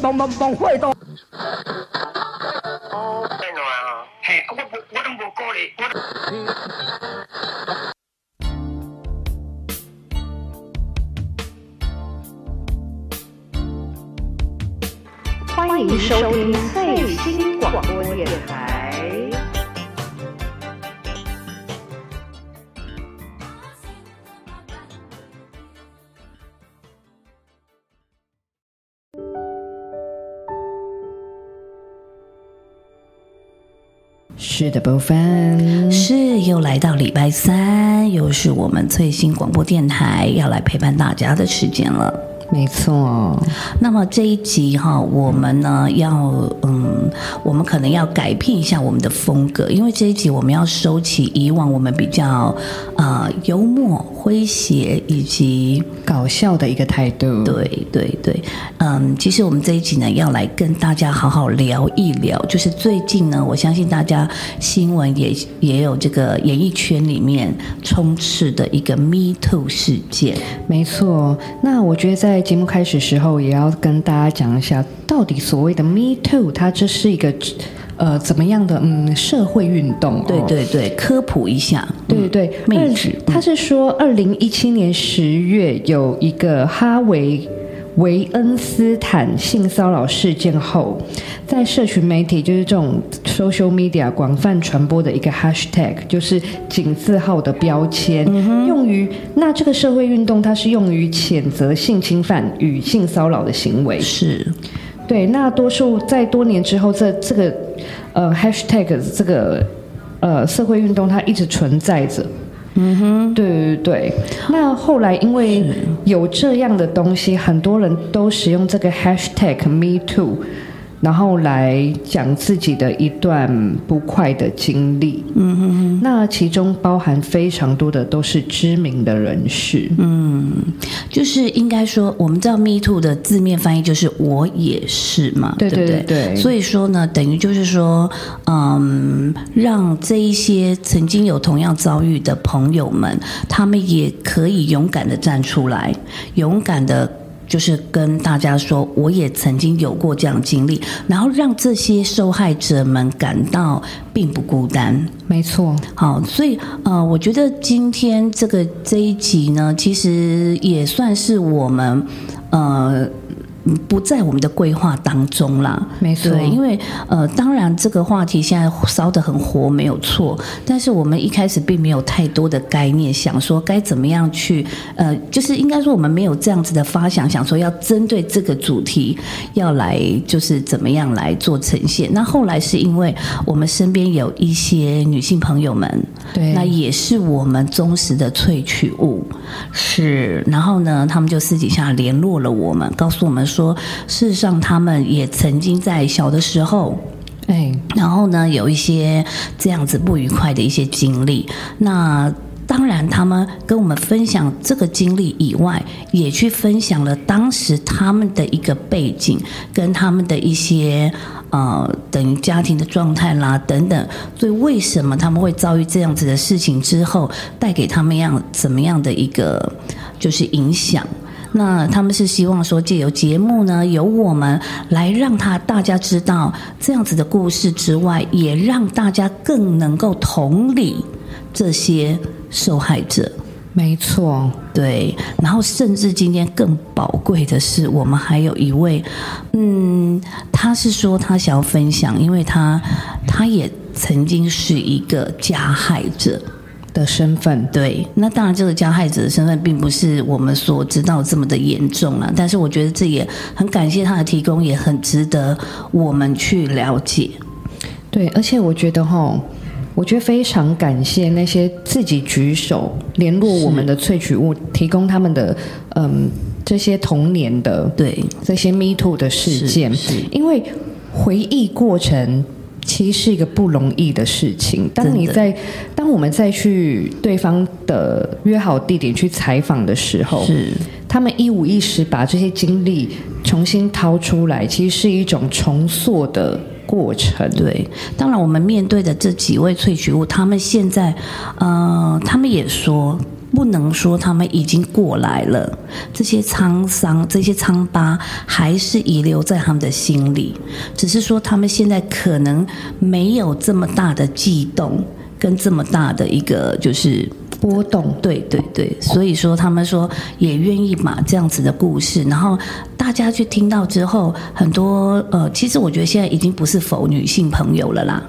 忙忙忙会到。欢迎收听最新广播电台。是的，部分是又来到礼拜三，又是我们最新广播电台要来陪伴大家的时间了。没错。那么这一集哈，我们呢要嗯，我们可能要改变一下我们的风格，因为这一集我们要收起以往我们比较呃幽默、诙谐以及搞笑的一个态度。对对对，嗯，其实我们这一集呢要来跟大家好好聊一聊，就是最近呢，我相信大家新闻也也有这个演艺圈里面充斥的一个 Me Too 事件。没错。那我觉得在节目开始时候，也要跟大家讲一下，到底所谓的 Me Too，它这是一个呃怎么样的嗯社会运动、哦？对对对，科普一下。对对，二他是说，二零一七年十月有一个哈维维恩斯坦性骚扰事件后，在社群媒体就是这种 social media 广泛传播的一个 hashtag，就是井字号的标签，用于那这个社会运动，它是用于谴责性侵犯与性骚扰的行为。是，对，那多数在多年之后，这这个呃 hashtag 这个呃社会运动，它一直存在着。嗯哼，对对对。那后来因为有这样的东西，很多人都使用这个 hashtag Me Too，然后来讲自己的一段不快的经历。嗯哼哼。那其中包含非常多的都是知名的人士。嗯，就是应该说，我们知道 “me too” 的字面翻译就是“我也是”嘛，对对对所以说呢，等于就是说，嗯，让这一些曾经有同样遭遇的朋友们，他们也可以勇敢的站出来，勇敢的。就是跟大家说，我也曾经有过这样经历，然后让这些受害者们感到并不孤单。没错，好，所以呃，我觉得今天这个这一集呢，其实也算是我们呃。不在我们的规划当中啦，没错对，因为呃，当然这个话题现在烧得很火，没有错。但是我们一开始并没有太多的概念，想说该怎么样去呃，就是应该说我们没有这样子的发想，想说要针对这个主题要来就是怎么样来做呈现。那后来是因为我们身边有一些女性朋友们，对那也是我们忠实的萃取物，是。然后呢，他们就私底下联络了我们，告诉我们说，事实上他们也曾经在小的时候。哎，然后呢，有一些这样子不愉快的一些经历。那当然，他们跟我们分享这个经历以外，也去分享了当时他们的一个背景，跟他们的一些呃，等于家庭的状态啦等等。所以，为什么他们会遭遇这样子的事情之后，带给他们样怎么样的一个就是影响？那他们是希望说，借由节目呢，由我们来让他大家知道这样子的故事之外，也让大家更能够同理这些受害者。没错，对，然后甚至今天更宝贵的是，我们还有一位，嗯，他是说他想要分享，因为他他也曾经是一个加害者。的身份，对，那当然，这个加害者的身份并不是我们所知道这么的严重了。但是，我觉得这也很感谢他的提供，也很值得我们去了解。对，而且我觉得哈，我觉得非常感谢那些自己举手联络我们的萃取物，提供他们的嗯这些童年的对这些 Me Too 的事件，因为回忆过程。其实是一个不容易的事情。当你在当我们再去对方的约好地点去采访的时候，是他们一五一十把这些经历重新掏出来，其实是一种重塑的过程。对，当然我们面对的这几位萃取物，他们现在，呃，他们也说，不能说他们已经过来了，这些沧桑、这些疮疤还是遗留在他们的心里，只是说他们现在可能没有这么大的悸动，跟这么大的一个就是。波动，对对对，所以说他们说也愿意把这样子的故事，然后大家去听到之后，很多呃，其实我觉得现在已经不是否女性朋友了啦，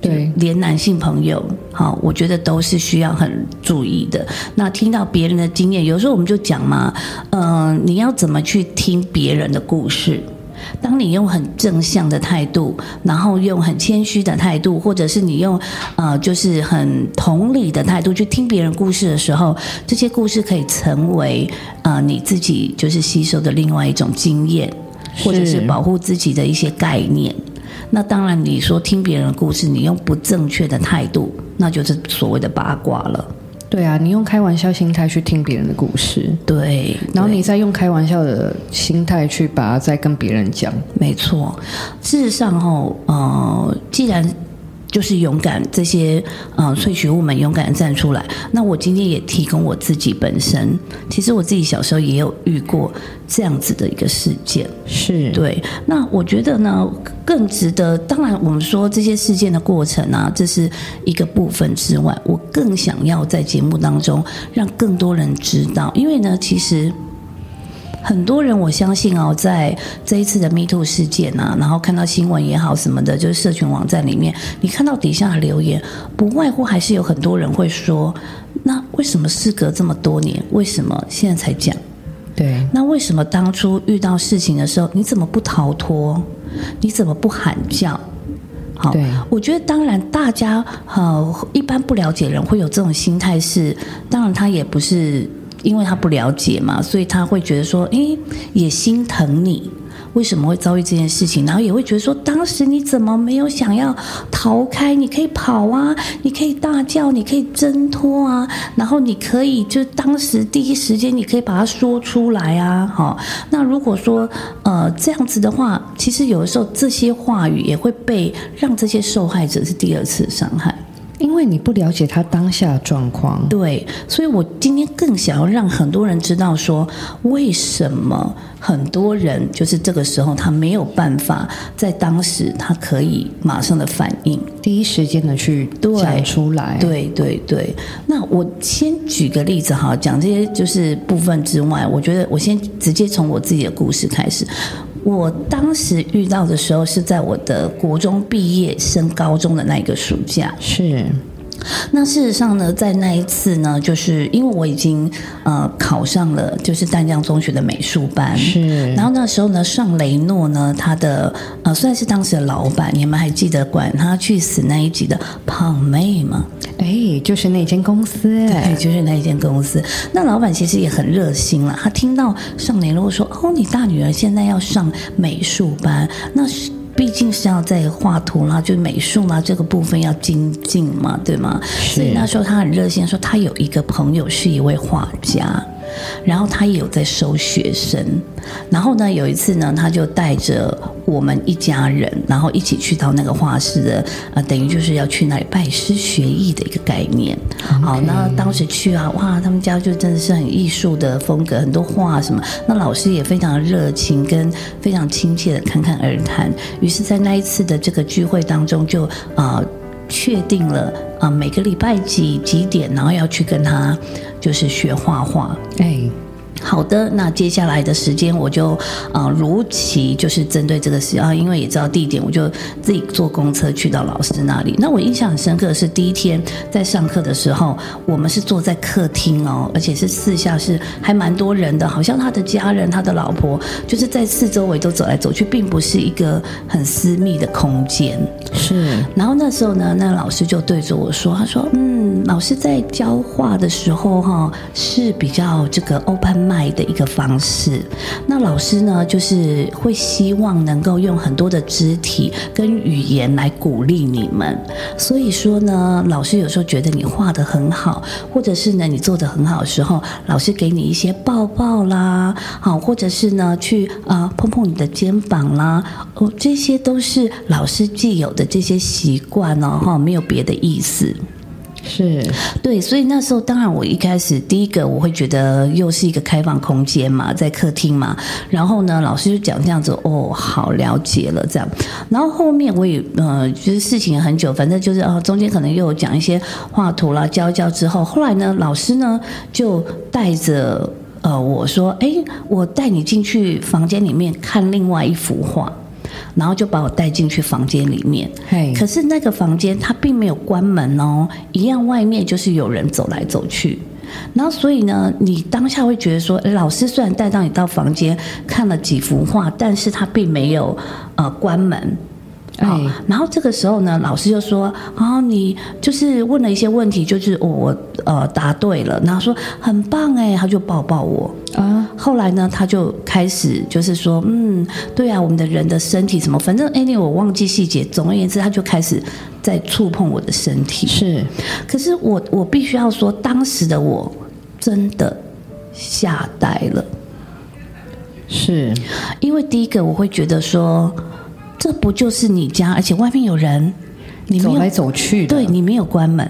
对，连男性朋友，好，我觉得都是需要很注意的。那听到别人的经验，有时候我们就讲嘛，嗯、你要怎么去听别人的故事？当你用很正向的态度，然后用很谦虚的态度，或者是你用呃，就是很同理的态度去听别人故事的时候，这些故事可以成为呃你自己就是吸收的另外一种经验，或者是保护自己的一些概念。那当然，你说听别人的故事，你用不正确的态度，那就是所谓的八卦了。对啊，你用开玩笑心态去听别人的故事，对，对然后你再用开玩笑的心态去把它再跟别人讲。没错，事实上哈，呃，既然就是勇敢，这些呃萃取物们勇敢的站出来，那我今天也提供我自己本身，其实我自己小时候也有遇过这样子的一个事件。是，对，那我觉得呢，更值得。当然，我们说这些事件的过程啊，这是一个部分之外，我更想要在节目当中让更多人知道，因为呢，其实。很多人，我相信哦，在这一次的 Me Too 事件啊，然后看到新闻也好什么的，就是社群网站里面，你看到底下的留言，不外乎还是有很多人会说：那为什么事隔这么多年，为什么现在才讲？对，那为什么当初遇到事情的时候，你怎么不逃脱？你怎么不喊叫？好对，我觉得当然，大家呃一般不了解人会有这种心态是，当然他也不是因为他不了解嘛，所以他会觉得说，诶，也心疼你。为什么会遭遇这件事情？然后也会觉得说，当时你怎么没有想要逃开？你可以跑啊，你可以大叫，你可以挣脱啊，然后你可以就当时第一时间你可以把它说出来啊。好，那如果说呃这样子的话，其实有的时候这些话语也会被让这些受害者是第二次伤害。因为你不了解他当下的状况。对，所以我今天更想要让很多人知道说，为什么很多人就是这个时候他没有办法在当时他可以马上的反应。第一时间的去对讲出来，，对对对，那我先举个例子哈，讲这些就是部分之外，我觉得我先直接从我自己的故事开始。我当时遇到的时候是在我的国中毕业升高中的那一个暑假，是。那事实上呢，在那一次呢，就是因为我已经呃考上了就是淡江中学的美术班，是，然后那时候呢，上雷诺呢，他的呃算是当时的老板，你们还记得管他去死那一集的胖妹吗？哎，就是那间公司，对，哎，就是那一间公司。那老板其实也很热心了，他听到上联络说，哦，你大女儿现在要上美术班，那是。毕竟是要在画图啦，就美术啦这个部分要精进嘛，对吗？所以那时候他很热心，说他有一个朋友是一位画家，然后他也有在收学生。然后呢，有一次呢，他就带着我们一家人，然后一起去到那个画室的，呃，等于就是要去那里拜师学艺的一个概念。好，那当时去啊，哇，他们家就真的是很艺术的风格，很多画什么。那老师也非常热情，跟非常亲切的侃侃而谈。于是，在那一次的这个聚会当中就，啊确定了啊、每个礼拜几几点，然后要去跟他就是学画画。哎，好的，那接下来的时间我就啊、呃如期就是针对这个事啊，因为也知道地点，我就自己坐公车去到老师那里。那我印象很深刻的是第一天在上课的时候，我们是坐在客厅哦，而且是四下是还蛮多人的，好像他的家人、他的老婆就是在四周围都走来走去，并不是一个很私密的空间。是，然后那时候呢，那老师就对着我说：“他说，嗯，老师在教画的时候哈，是比较这个 open 卖的一个方式。那老师呢，就是会希望能够用很多的肢体跟语言来鼓励你们。所以说呢，老师有时候觉得你画的很好，或者是呢你做的很好的时候，老师给你一些抱抱啦，好，或者是呢去啊、碰碰你的肩膀啦，哦，这些都是老师既有的这些习惯哦，哈，没有别的意思。是对，所以那时候当然我一开始第一个我会觉得又是一个开放空间嘛，在客厅嘛，然后呢老师就讲这样子，哦，好了解了这样，然后后面我也呃就是事情很久，反正就是哦中间可能又有讲一些画图啦，教一教之后，后来呢老师呢就带着呃我说，哎，我带你进去房间里面看另外一幅画。然后就把我带进去房间里面，可是那个房间它并没有关门哦，一样外面就是有人走来走去。然后所以呢，你当下会觉得说，老师虽然带到你到房间看了几幅画，但是他并没有呃关门。然后这个时候呢，老师就说：“啊、你就是问了一些问题，就是我我呃答对了，然后说很棒哎，他就抱抱我。啊，后来呢，他就开始就是说，嗯，对啊，我们的人的身体什么，反正 anyway 我忘记细节。总而言之，他就开始在触碰我的身体。是可是我我必须要说，当时的我真的吓呆了，是，因为第一个我会觉得说，这不就是你家，而且外面有人，你没有走来走去的，对你没有关门，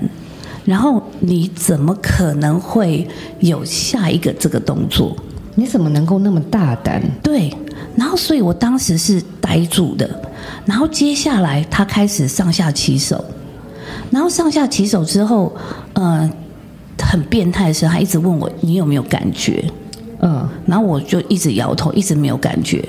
然后你怎么可能会有下一个这个动作？你怎么能够那么大胆？对，然后所以我当时是呆住的，然后接下来他开始上下其手，然后上下其手之后，呃，很变态的是，他一直问我你有没有感觉，嗯，然后我就一直摇头，一直没有感觉，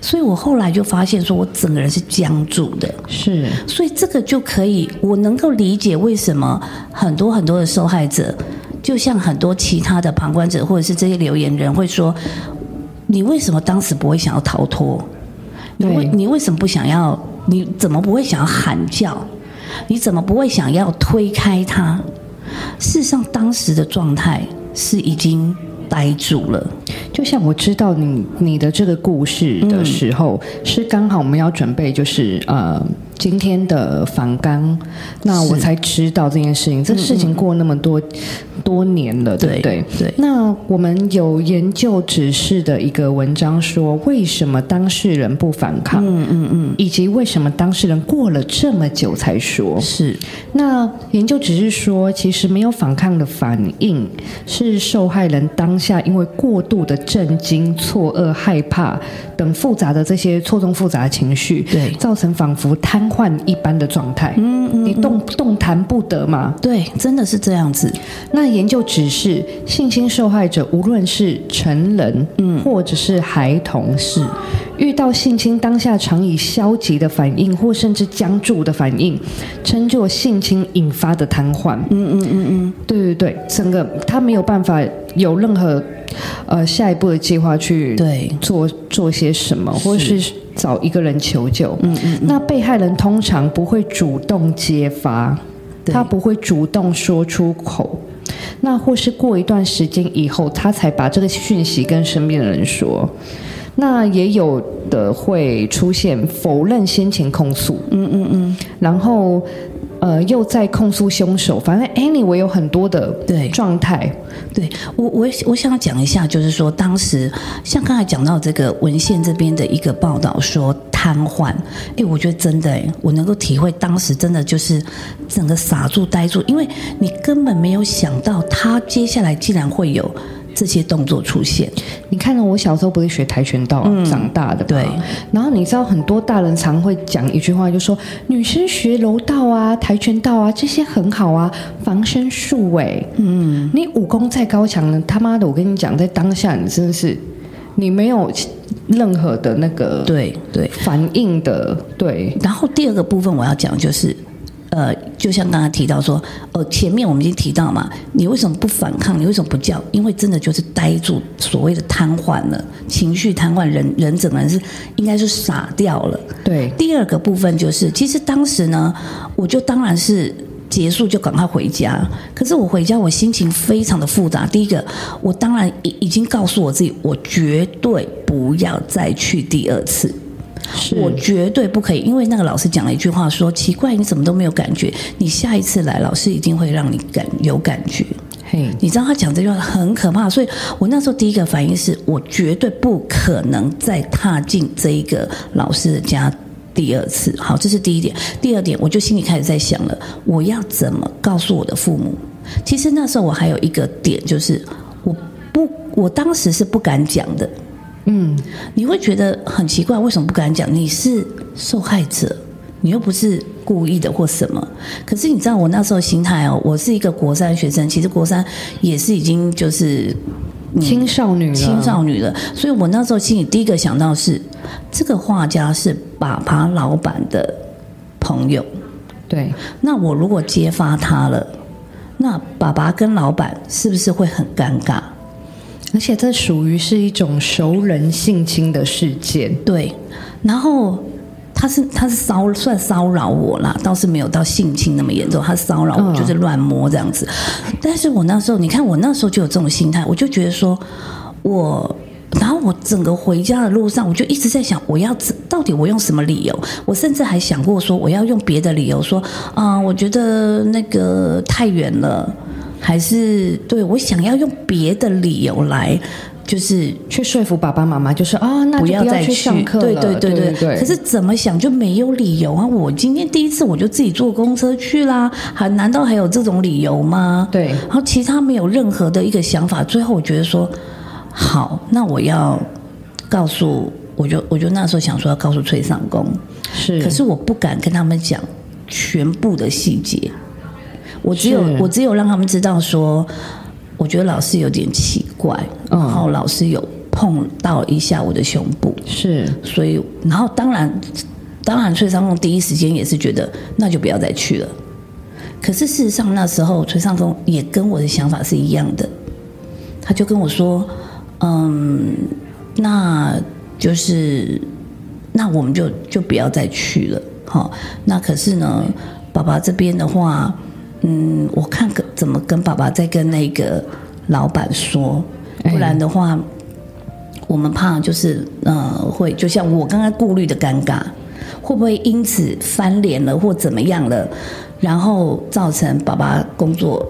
所以我后来就发现说我整个人是僵住的，是所以这个就可以，我能够理解为什么很多很多的受害者，就像很多其他的旁观者或者是这些留言人会说，你为什么当时不会想要逃脱？你为你为什么不想要？你怎么不会想要喊叫？你怎么不会想要推开他？事实上，当时的状态是已经呆住了。就像我知道你你的这个故事的时候，是刚好我们要准备就是呃今天的反纲，那我才知道这件事情。这事情过那么多、多年了，对不对？对那我们有研究指示的一个文章说，为什么当事人不反抗？嗯嗯嗯，以及为什么当事人过了这么久才说？是那研究只是说，其实没有反抗的反应，是受害人当下因为过度的震惊、错愕、害怕等复杂的这些错综复杂的情绪，对造成仿佛瘫痪一般的状态。嗯嗯，你动动弹不得嘛。对，真的是这样子。那研究指示，性侵受害者无论是成人，嗯，或者是孩童，是遇到性侵当下常以消极的反应，或甚至僵住的反应，称作性侵引发的瘫痪。嗯嗯嗯嗯，对对对，整个他没有办法有任何呃下一步的计划去对做做些什么，或是找一个人求救。嗯嗯那被害人通常不会主动揭发，他不会主动说出口。那或是过一段时间以后，他才把这个讯息跟身边的人说。那也有的会出现否认先前控诉，嗯嗯嗯，然后呃又在控诉凶手，反正 anyway 有很多的对。状态，对我，我我想要讲一下，就是说，当时像刚才讲到这个文献这边的一个报道说瘫痪，哎，我觉得真的，哎，我能够体会当时真的就是整个傻住呆住，因为你根本没有想到他接下来竟然会有这些动作出现。你看到我小时候不是学跆拳道、长大的嘛，对。然后你知道很多大人常会讲一句话，就说女生学柔道啊、跆拳道啊这些很好啊，防身术哎。嗯，你武功再高强呢，他妈的，我跟你讲，在当下你真的是你没有任何的那个对对，反应的，对然后第二个部分我要讲就是，呃，就像刚才提到说，呃，前面我们已经提到嘛，你为什么不反抗？你为什么不叫？因为真的就是呆住，所谓的瘫痪了，情绪瘫痪，人人整个人是应该是傻掉了。对第二个部分就是，其实当时呢，我就当然是结束就赶快回家。可是我回家，我心情非常的复杂。第一个，我当然已已经告诉我自己，我绝对不要再去第二次。是我绝对不可以，因为那个老师讲了一句话说：“奇怪，你怎么都没有感觉？你下一次来，老师一定会让你感有感觉。”嘿你知道他讲这句话很可怕，所以我那时候第一个反应是我绝对不可能再踏进这一个老师的家第二次。好，这是第一点。第二点，我就心里开始在想了，我要怎么告诉我的父母？其实那时候我还有一个点，就是我不，我当时是不敢讲的。嗯，你会觉得很奇怪，为什么不敢讲？你是受害者，你又不是故意的或什么。可是你知道我那时候心态哦，我是一个国三学生，其实国三也是已经就是嗯青少女了，青少女了，所以我那时候心里第一个想到是，这个画家是爸爸老板的朋友，对，那我如果揭发他了，那爸爸跟老板是不是会很尴尬？而且这属于是一种熟人性侵的事件。对，然后他是他是骚算骚扰我啦，倒是没有到性侵那么严重，他骚扰我嗯就是乱摸这样子。但是我那时候，你看我那时候就有这种心态，我就觉得说我。然后我整个回家的路上，我就一直在想，我要到底我用什么理由？我甚至还想过说，我要用别的理由说，啊、我觉得那个太远了，还是对我想要用别的理由来，就是去说服爸爸妈妈，就是啊，那就不要再去上课了。对对对对对。可是怎么想就没有理由啊！我今天第一次我就自己坐公车去啦，还难道还有这种理由吗？对然后其他没有任何的一个想法，最后我觉得说，好，那我要告诉，我就我就那时候想说要告诉崔尚公，是，可是我不敢跟他们讲全部的细节，我只有我只有让他们知道说，我觉得老师有点奇怪，嗯。然后老师有碰到一下我的胸部，是。所以然后当然当然崔尚公第一时间也是觉得那就不要再去了。可是事实上那时候崔尚公也跟我的想法是一样的，他就跟我说，嗯，那就是那我们就就不要再去了，好、那可是呢，爸爸这边的话，嗯，我看跟怎么跟爸爸再跟那个老板说，哎。不然的话，我们怕就是呃会就像我刚刚顾虑的尴尬，会不会因此翻脸了或怎么样了，然后造成爸爸工作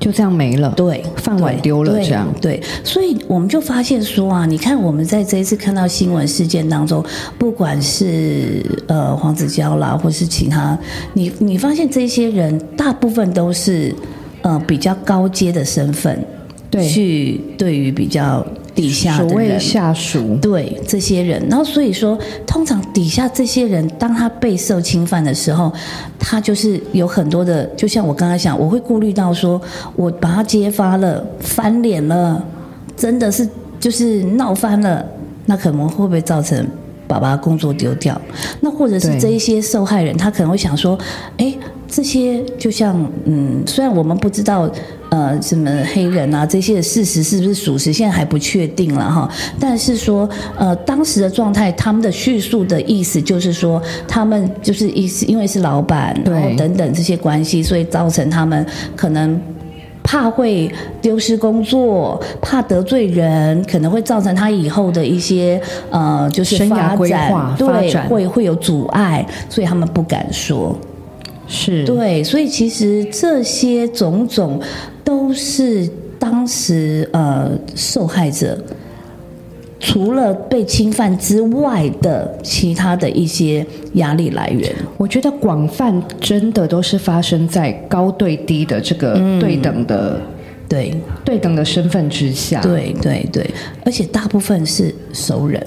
就这样没了。对，饭碗丢了这样对，所以我们就发现说啊，你看我们在这一次看到新闻事件当中，不管是呃黄子佼啦，或是其他，你你发现这些人大部分都是呃比较高阶的身份，对去对于比较底下所谓。下属，对这些人，然后所以说，通常底下这些人，当他被受侵犯的时候，他就是有很多的，就像我刚才讲，我会顾虑到说，我把他揭发了，翻脸了，真的是就是闹翻了，那可能会不会造成爸爸工作丢掉？那或者是这一些受害人，他可能会想说，哎，这些就像嗯，虽然我们不知道。呃，什么黑人啊，这些的事实是不是属实，现在还不确定了哈。但是说，呃，当时的状态，他们的叙述的意思就是说，他们就是意思，因为是老板，对然后等等这些关系，所以造成他们可能怕会丢失工作，怕得罪人，可能会造成他以后的一些呃，就是生涯规发展划发对，展会会有阻碍，所以他们不敢说。是，对，所以其实这些种种都是当时呃受害者除了被侵犯之外的其他的一些压力来源。我觉得广泛真的都是发生在高对低的这个嗯对等的、对对等的身份之下。对对对，而且大部分是熟人。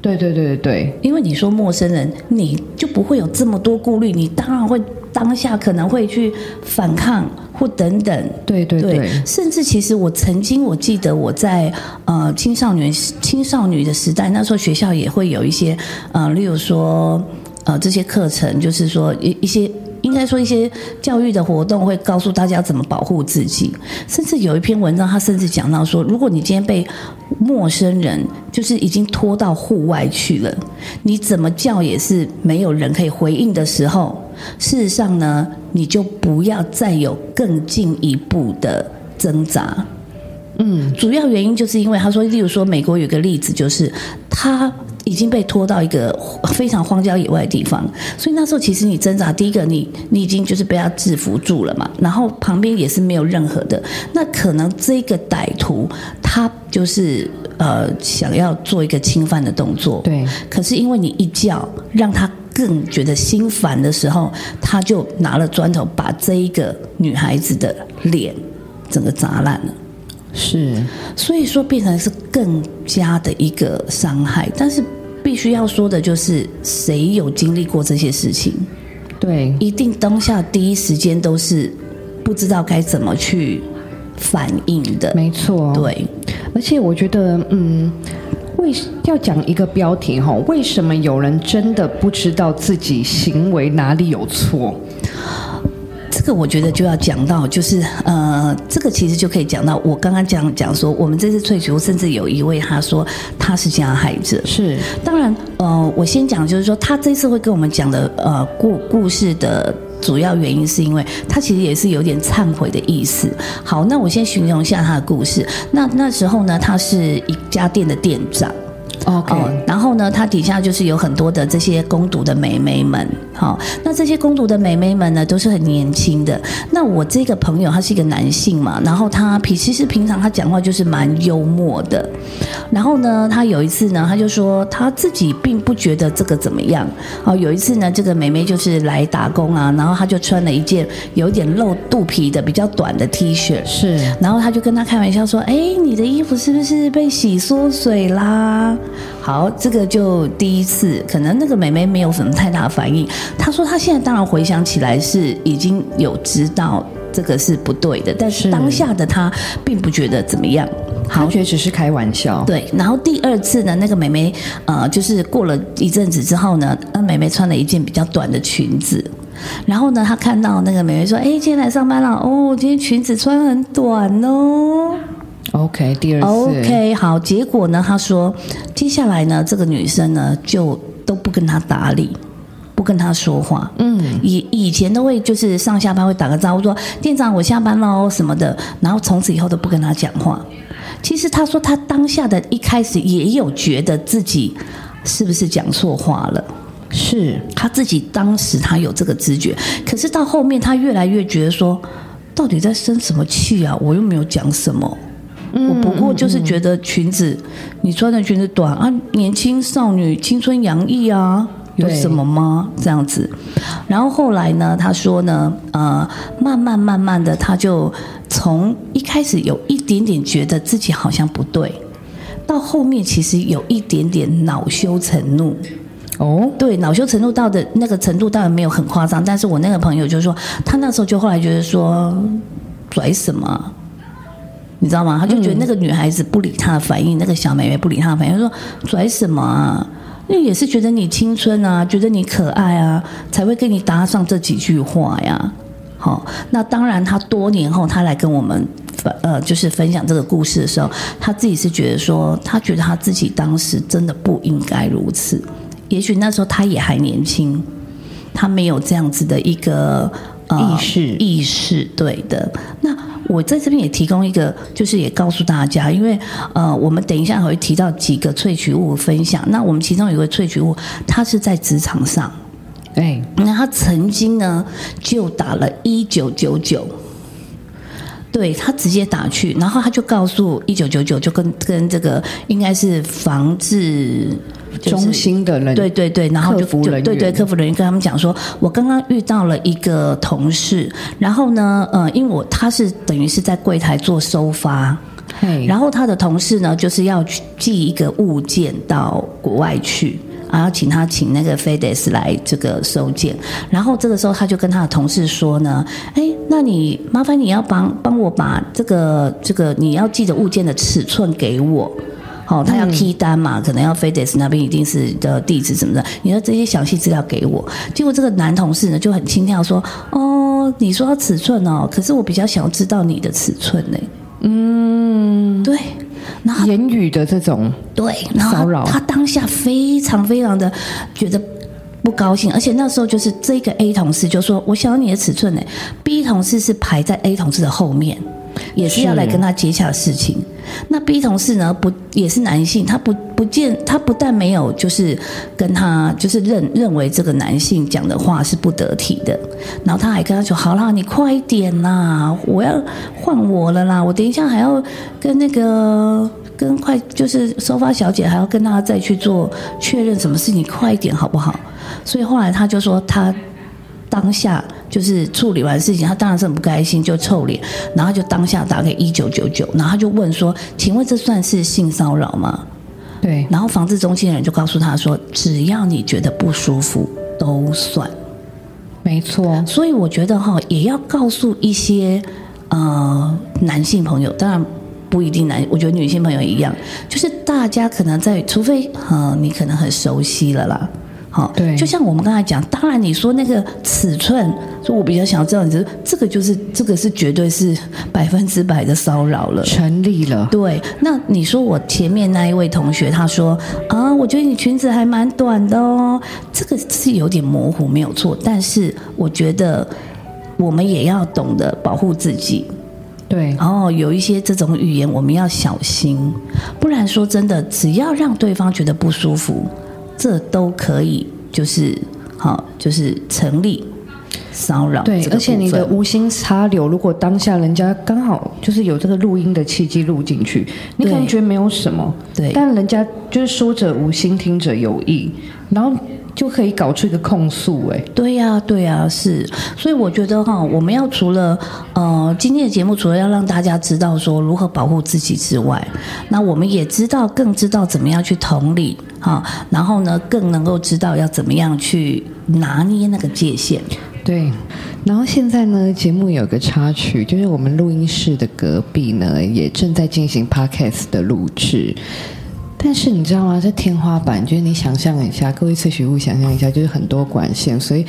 对对对对对，因为你说陌生人，你就不会有这么多顾虑，你当然会当下可能会去反抗或等等。对对对甚至其实我曾经我记得我在呃青少年青少女的时代，那时候学校也会有一些呃，例如说呃这些课程，就是说一一些。应该说一些教育的活动会告诉大家怎么保护自己，甚至有一篇文章，他甚至讲到说，如果你今天被陌生人就是已经拖到户外去了，你怎么叫也是没有人可以回应的时候，事实上呢，你就不要再有更进一步的挣扎。嗯，主要原因就是因为他说，例如说美国有个例子，就是他已经被拖到一个非常荒郊野外的地方，所以那时候其实你挣扎，第一个你你已经就是被他制服住了嘛，然后旁边也是没有任何的，那可能这个歹徒他就是呃想要做一个侵犯的动作，对。可是因为你一叫，让他更觉得心烦的时候，他就拿了砖头把这一个女孩子的脸整个砸烂了。是。所以说变成是更加的一个伤害。但是必须要说的就是，谁有经历过这些事情，对，一定当下第一时间都是不知道该怎么去反应的。没错，对，而且我觉得，嗯，为要讲一个标题哈，为什么有人真的不知道自己行为哪里有错？这个我觉得就要讲到，就是呃，这个其实就可以讲到我刚刚讲讲说，我们这次萃取物，甚至有一位他说他是加害者，是当然，呃，我先讲，就是说，他这次会跟我们讲的，呃，故故事的主要原因，是因为他其实也是有点忏悔的意思。好，那我先形容一下他的故事。那那时候呢，他是一家店的店长。OK，、哦，然后呢，他底下就是有很多的这些攻读的美眉们，好、那这些攻读的美眉们呢，都是很年轻的。那我这个朋友他是一个男性嘛，然后他平其实平常他讲话就是蛮幽默的，然后呢，他有一次呢，他就说他自己并不觉得这个怎么样。哦，有一次呢，这个美眉就是来打工啊，然后他就穿了一件有点露肚皮的比较短的 T 恤，是然后他就跟他开玩笑说：“哎，你的衣服是不是被洗缩水啦？”好，这个就第一次，可能那个妹妹没有什么太大反应。她说她现在当然回想起来是已经有知道这个是不对的，但是是当下的她并不觉得怎么样。他觉得只是开玩笑，对，然后第二次呢，那个妹妹呃，就是过了一阵子之后呢，那妹妹穿了一件比较短的裙子。然后呢，她看到那个妹妹说：“哎，今天来上班了哦，今天裙子穿很短哦。” OK，第二次 OK，好，结果呢，他说，接下来呢，这个女生呢就都不跟他搭理，不跟他说话。嗯，以以前都会就是上下班会打个招呼说店长我下班喽什么的，然后从此以后都不跟他讲话。其实他说他当下的一开始也有觉得自己是不是讲错话了。是他自己当时他有这个知觉，可是到后面他越来越觉得说，到底在生什么气啊？我又没有讲什么，我不过就是觉得裙子，你穿的裙子短啊，年轻少女青春洋溢啊，有什么吗？这样子，然后后来呢，他说呢，呃，慢慢慢慢的，他就从一开始有一点点觉得自己好像不对，到后面其实有一点点恼羞成怒。哦，对，恼羞成怒到的那个程度当然没有很夸张，但是我那个朋友就说，他那时候就后来觉得说，拽什么啊？你知道吗？他就觉得那个女孩子不理他的反应，那个小妹妹不理他的反应，说拽什么啊？那也是觉得你青春啊，觉得你可爱啊，才会跟你搭上这几句话呀。好，那当然，他多年后他来跟我们分呃，就是分享这个故事的时候，他自己是觉得说，他觉得他自己当时真的不应该如此。也许那时候他也还年轻，他没有这样子的一个呃意识意识，对的。那我在这边也提供一个，就是也告诉大家，因为呃，我们等一下还会提到几个萃取物分享。那我们其中有一个萃取物，它是在职场上，哎，那他曾经呢就打了一九九九。对他直接打去，然后他就告诉一九九九，就跟跟这个应该是防治、就是中心的人对对对，然后就对对客服人员跟他们讲说，我刚刚遇到了一个同事，然后呢，呃，因为我他是等于是在柜台做收发，嘿，然后他的同事呢，就是要去寄一个物件到国外去。然后请他请那个 FedEx 来这个收件，然后这个时候他就跟他的同事说呢，哎，那你麻烦你要帮帮我把这个这个你要寄的物件的尺寸给我。好、他要 key 单嘛，可能要 FedEx 那边一定是的地址什么的，你要这些详细资料给我。结果这个男同事呢就很轻佻说，哦，你说要尺寸哦，可是我比较想要知道你的尺寸呢。嗯，对，然后言语的这种对，骚扰他他当下非常非常的觉得不高兴，而且那时候就是这个 A 同事就说：“我想要你的尺寸呢。”B 同事是排在 A 同事的后面，也是要来跟他接洽事情。那 B 同事呢，不也是男性，他不不见他不但没有就是跟他就是认认为这个男性讲的话是不得体的，然后他还跟他说：“好啦，你快点啦，我要换我了啦，我等一下还要跟那个跟快就是收发小姐还要跟他再去做确认什么事情，快一点好不好？所以后来他就说他当下就是处理完事情，他当然是很不开心，就臭脸，然后就当下打给一九九九，然后他就问说，请问这算是性骚扰吗？对，然后防治中心的人就告诉他说，只要你觉得不舒服都算。没错，所以我觉得哈，也要告诉一些呃男性朋友，当然不一定男，我觉得女性朋友一样，就是大家可能在，除非呃你可能很熟悉了啦。好，对就像我们刚才讲，当然你说那个尺寸，说我比较想知道，你这这个就是这个是绝对是百分之百的骚扰了。成立了。对，那你说我前面那一位同学，他说啊，我觉得你裙子还蛮短的哦，这个是有点模糊，没有错。但是我觉得我们也要懂得保护自己，对，然后有一些这种语言我们要小心，不然说真的，只要让对方觉得不舒服，这都可以，就是好，就是成立骚扰对这，个而且你的无心插柳，如果当下人家刚好就是有这个录音的契机录进去，你可能觉得没有什么，对但人家就是说者无心，听者有意，然后就可以搞出一个控诉，哎，对呀、对呀、是，所以我觉得哈，我们要除了呃今天的节目，除了要让大家知道说如何保护自己之外，那我们也知道更知道怎么样去同理好，然后呢更能够知道要怎么样去拿捏那个界限。对。然后现在呢，节目有个插曲，就是我们录音室的隔壁呢，也正在进行 podcast 的录制。但是你知道吗？这天花板，就是你想象一下，各位萃取物想象一下，就是很多管线，所以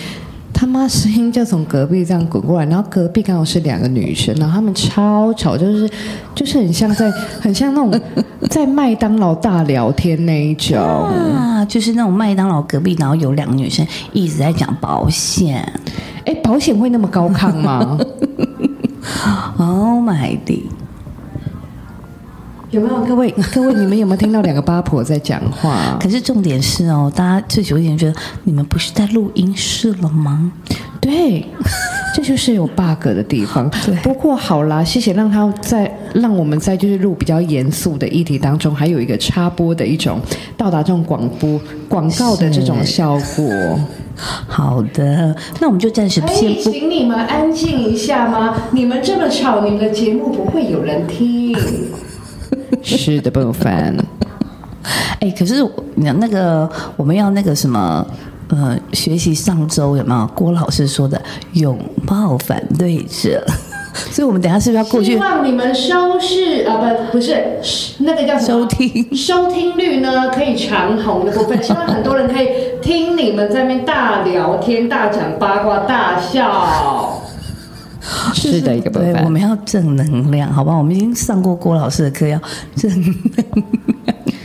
他妈声音就从隔壁这样滚过来，然后隔壁刚好是两个女生，然后他们超吵，就是就是很像在很像那种 在麦当劳大聊天那一种。啊，就是那种麦当劳隔壁，然后有两个女生一直在讲保险。哎，保险会那么高亢吗？Oh my d 有没有各位各位，你们有没有听到两个八婆在讲话？可是重点是哦，大家最有一点觉得你们不是在录音室了吗？对，这就是有 bug 的地方。对不过好啦，谢谢让他在让我们在就是录比较严肃的议题当中，还有一个插播的一种到达这种广播广告的这种效果。好的，那我们就暂时先不。请你们安静一下吗？你们这么吵，你们的节目不会有人听。是的，部分。哎，可是你那个我们要那个什么。呃，学习上周有没有郭老师说的拥抱反对者？所以我们等下是不是要过去希望你们收视啊，不不是 那个叫什么收听？收听率呢可以长红的部分，希望很多人可以听你们在那边大聊天、大讲八卦、大笑。是的，一个部对，我分。们要正能量，好吧？我们已经上过郭老师的课，要正能量。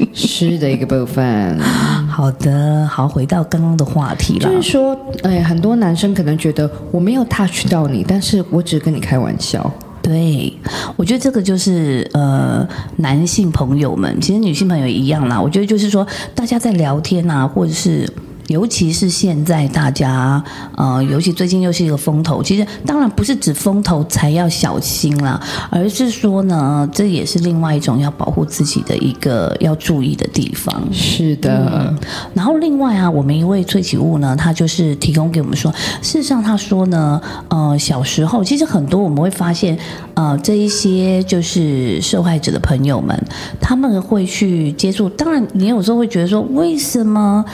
是的，一个部分。好的，好，回到刚刚的话题了就。是说，哎，很多男生可能觉得我没有 touch 到你，但是我只跟你开玩笑。对，我觉得这个就是呃，男性朋友们，其实女性朋友一样啦。我觉得就是说，大家在聊天啊，或者是。尤其是现在大家，呃，尤其最近又是一个风头。其实当然不是指风头才要小心啦，而是说呢，这也是另外一种要保护自己的一个要注意的地方。是的，然后另外啊，我们一位萃取物呢，他就是提供给我们说，事实上他说呢，呃，小时候其实很多我们会发现，呃，这一些就是受害者的朋友们，他们会去接触。当然，你有时候会觉得说，为什么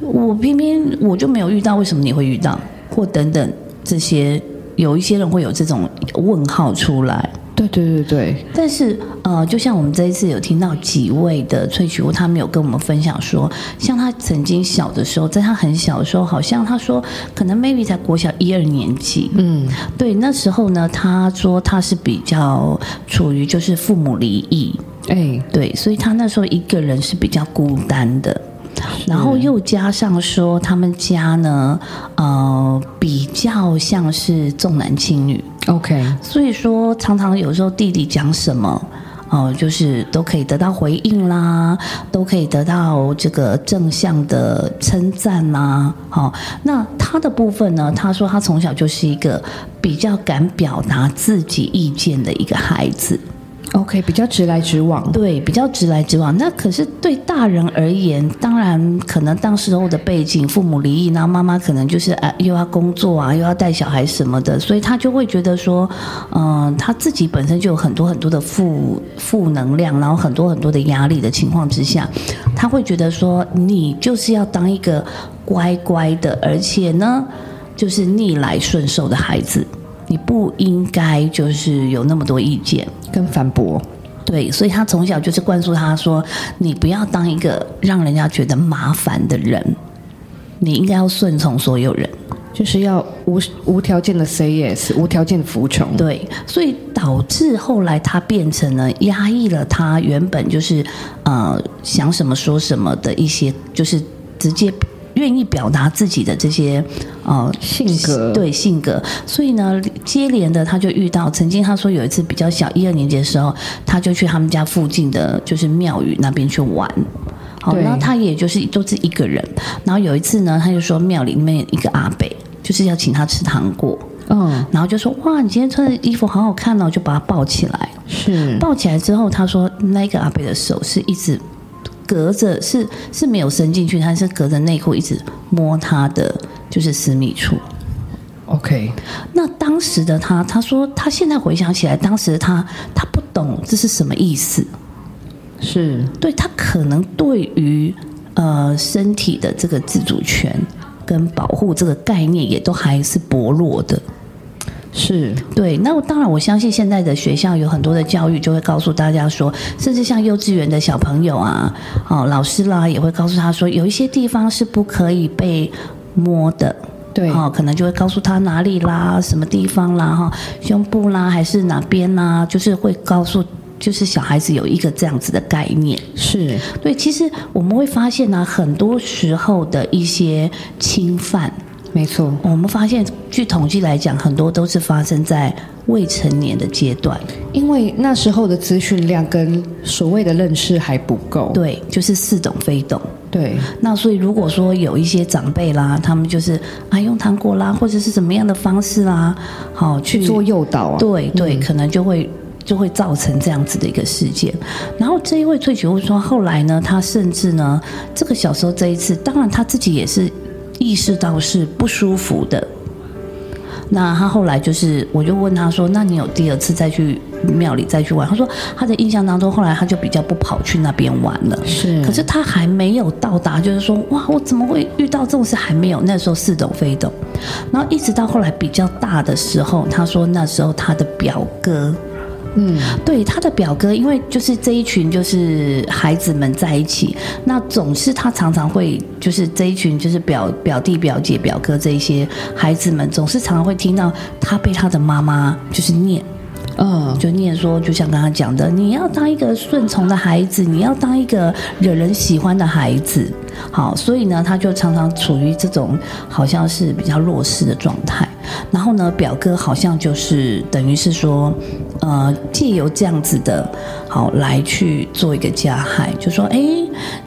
我偏偏我就没有遇到，为什么你会遇到，或等等这些，有一些人会有这种问号出来。对对对对，但是呃，就像我们这一次有听到几位的萃取物，他们有跟我们分享说，像他曾经小的时候，在他很小的时候，好像他说可能 maybe 才国小一二年级，嗯，对，那时候呢，他说他是比较处于就是父母离异，哎，对，所以他那时候一个人是比较孤单的。然后又加上说，他们家呢，呃，比较像是重男轻女，OK，所以说，常常有时候弟弟讲什么，哦、就是都可以得到回应啦，都可以得到这个正向的称赞啦。好、那他的部分呢？他说他从小就是一个比较敢表达自己意见的一个孩子。OK，比较直来直往。对，比较直来直往。那可是对大人而言，当然可能当时候的背景，父母离异，然后妈妈可能就是啊，又要工作啊，又要带小孩什么的，所以他就会觉得说，嗯、他自己本身就有很多很多的负负能量，然后很多很多的压力的情况之下，他会觉得说，你就是要当一个乖乖的，而且呢，就是逆来顺受的孩子。你不应该就是有那么多意见，跟反驳，对，所以他从小就是灌输他说：“你不要当一个让人家觉得麻烦的人，你应该要顺从所有人。就是要无无条件的 say yes，无条件的服从。”对，所以导致后来他变成了压抑了他原本就是呃想什么说什么的一些，就是直接愿意表达自己的这些呃性格。对性格，所以呢，接连的他就遇到，曾经他说有一次比较小一二年级的时候，他就去他们家附近的就是庙宇那边去玩。好，对。然后他也就是都是一个人，然后有一次呢，他就说庙里面一个阿伯就是要请他吃糖果，嗯，然后就说哇，你今天穿的衣服好好看哦，就把他抱起来。是。抱起来之后，他说那个阿贝的手是一直隔着，是是没有伸进去，他是隔着内裤一直摸他的就是私密处。OK，那当时的他，他说他现在回想起来，当时的他他不懂这是什么意思，是对他可能对于呃身体的这个自主权跟保护这个概念也都还是薄弱的。是，对，那我当然我相信现在的学校有很多的教育就会告诉大家说，甚至像幼稚园的小朋友啊，哦，老师啦也会告诉他说，有一些地方是不可以被摸的。对哦，可能就会告诉他哪里啦，什么地方啦，哈，胸部啦，还是哪边啦，就是会告诉，就是小孩子有一个这样子的概念。是对，其实我们会发现呢、很多时候的一些侵犯，没错，我们发现，据统计来讲，很多都是发生在未成年的阶段。因为那时候的资讯量跟所谓的认识还不够。对，就是似懂非懂。对那所以如果说有一些长辈啦，他们就是啊用糖果啦，或者是怎么样的方式啦，好去去做诱导啊。对对，可能就会就会造成这样子的一个事件。然后这一位醉酒说，后来呢，他甚至呢，这个小时候这一次，当然他自己也是意识到是不舒服的。那他后来就是，我就问他说：“那你有第二次再去庙里再去玩？”他说他的印象当中，后来他就比较不跑去那边玩了。是，可是他还没有到达，就是说，哇，我怎么会遇到这种事？还没有，那时候似懂非懂。然后一直到后来比较大的时候，他说那时候他的表哥，嗯，对他的表哥，因为就是这一群就是孩子们在一起，那总是他常常会就是这一群就是表表弟表姐表哥这一些孩子们，总是常常会听到他被他的妈妈就是念。嗯，就念说，就像刚刚讲的，你要当一个顺从的孩子，你要当一个惹人喜欢的孩子。好，所以呢，他就常常处于这种好像是比较弱势的状态。然后呢，表哥好像就是等于是说，呃，借由这样子的，好来去做一个加害，就说，哎，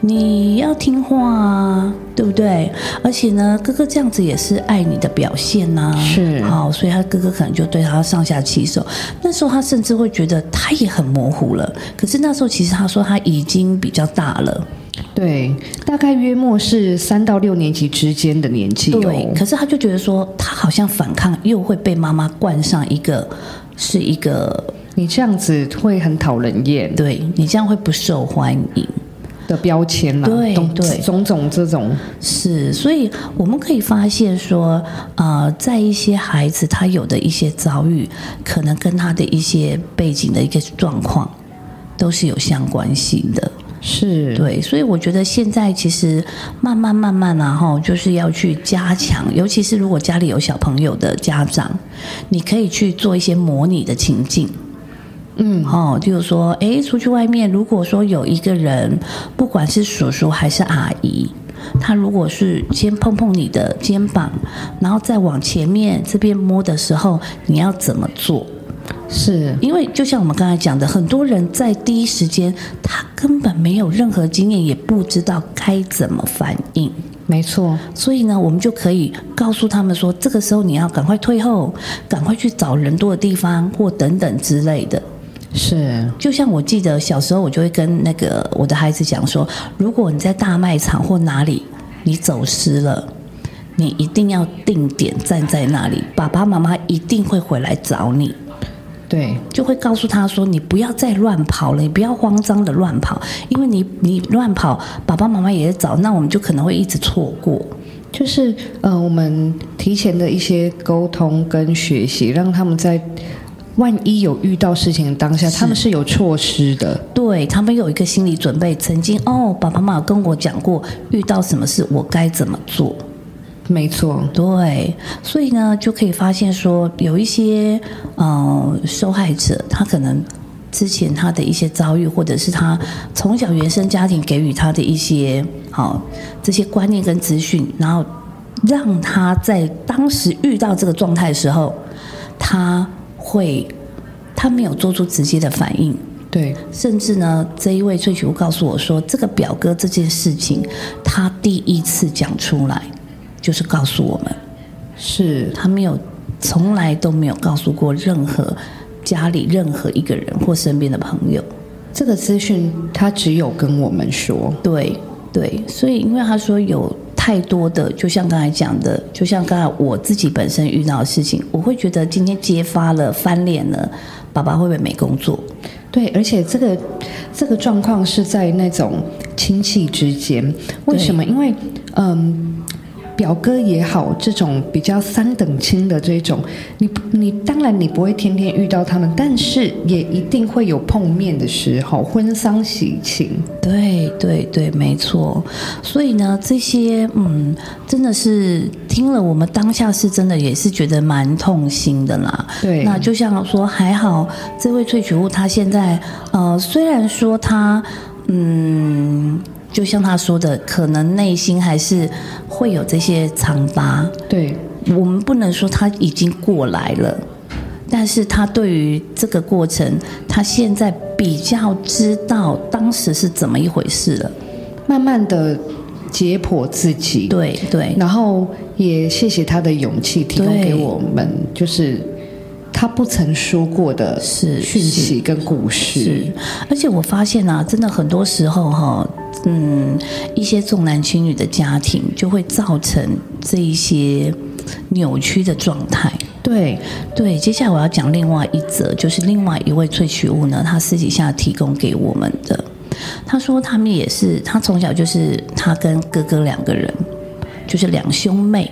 你要听话啊，对不对？而且呢，哥哥这样子也是爱你的表现呐、是好，所以他哥哥可能就对他上下其手。那时候他甚至会觉得他也很模糊了。可是那时候其实他说他已经比较大了，对，大概约莫是三到六年级之间的年纪哦。对。可是他就觉得说他好像反抗，又会被妈妈冠上一个是一个你这样子会很讨人厌对你这样会不受欢迎。的标签啦，对对种种这种，是，所以我们可以发现说，呃，在一些孩子他有的一些遭遇，可能跟他的一些背景的一个状况都是有相关性的。是，对，所以我觉得现在其实慢慢慢慢啊，哈，就是要去加强，尤其是如果家里有小朋友的家长，你可以去做一些模拟的情境。嗯，哦，就是说，诶，出去外面，如果说有一个人，不管是叔叔还是阿姨，他如果是先碰碰你的肩膀，然后再往前面这边摸的时候，你要怎么做？是，因为就像我们刚才讲的，很多人在第一时间他根本没有任何经验，也不知道该怎么反应。没错，所以呢，我们就可以告诉他们说，这个时候你要赶快退后，赶快去找人多的地方，或等等之类的。是就像我记得小时候，我就会跟那个我的孩子讲说，如果你在大卖场或哪里你走失了，你一定要定点站在那里，爸爸妈妈一定会回来找你。对，就会告诉他说：“你不要再乱跑了，你不要慌张的乱跑，因为你你乱跑，爸爸妈妈也在找，那我们就可能会一直错过。就是呃，我们提前的一些沟通跟学习，让他们在万一有遇到事情的当下，他们是有措施的。对他们有一个心理准备，曾经哦，爸爸妈妈跟我讲过，遇到什么事我该怎么做。没错，对，所以呢，就可以发现说，有一些呃受害者，他可能之前他的一些遭遇，或者是他从小原生家庭给予他的一些好、这些观念跟资讯，然后让他在当时遇到这个状态的时候，他会他没有做出直接的反应，对，甚至呢，这一位萃取物告诉我说，这个表哥这件事情，他第一次讲出来，就是告诉我们，是他没有从来都没有告诉过任何家里任何一个人或身边的朋友。这个资讯，他只有跟我们说。对对，所以因为他说有太多的，就像刚才讲的，就像刚才我自己本身遇到的事情，我会觉得今天揭发了、翻脸了，爸爸会不会没工作？对，而且这个这个状况是在那种亲戚之间，为什么？因为嗯。表哥也好，这种比较三等亲的这种，你你当然你不会天天遇到他们，但是也一定会有碰面的时候，婚丧喜庆。对对对，没错。所以呢，这些嗯，真的是听了我们当下是真的也是觉得蛮痛心的啦。对那就像说，还好这位萃取物他现在呃，虽然说他嗯。就像他说的，可能内心还是会有这些疮疤。对，我们不能说他已经过来了，但是他对于这个过程，他现在比较知道当时是怎么一回事了。慢慢的解剖自己。对对，然后也谢谢他的勇气，提供给我们，就是他不曾说过的是讯息跟故事。是，而且我发现啊，真的很多时候哈、嗯，一些重男轻女的家庭就会造成这一些扭曲的状态。对，对，接下来我要讲另外一则，就是另外一位萃取物呢，他私底下提供给我们的。他说他们也是，他从小就是他跟哥哥两个人，就是两兄妹。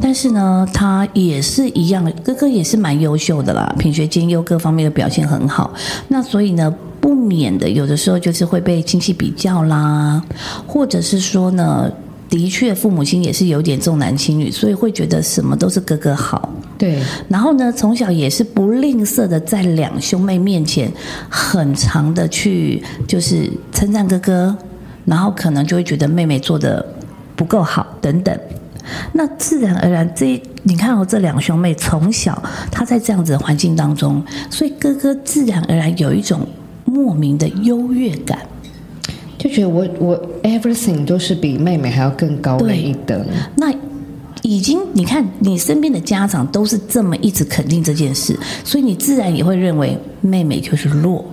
但是呢，他也是一样，哥哥也是蛮优秀的啦，品学兼优，各方面的表现很好。那所以呢，不免的有的时候就是会被亲戚比较啦，或者是说呢，的确父母亲也是有点重男轻女，所以会觉得什么都是哥哥好。对，然后呢，从小也是不吝啬的在两兄妹面前，很长的去就是称赞哥哥，然后可能就会觉得妹妹做的不够好等等。那自然而然，这你看哦，这两兄妹从小他在这样子的环境当中，所以哥哥自然而然有一种莫名的优越感。就觉得我我 everything 都是比妹妹还要更高人一等。那已经，你看你身边的家长都是这么一直肯定这件事，所以你自然也会认为妹妹就是弱，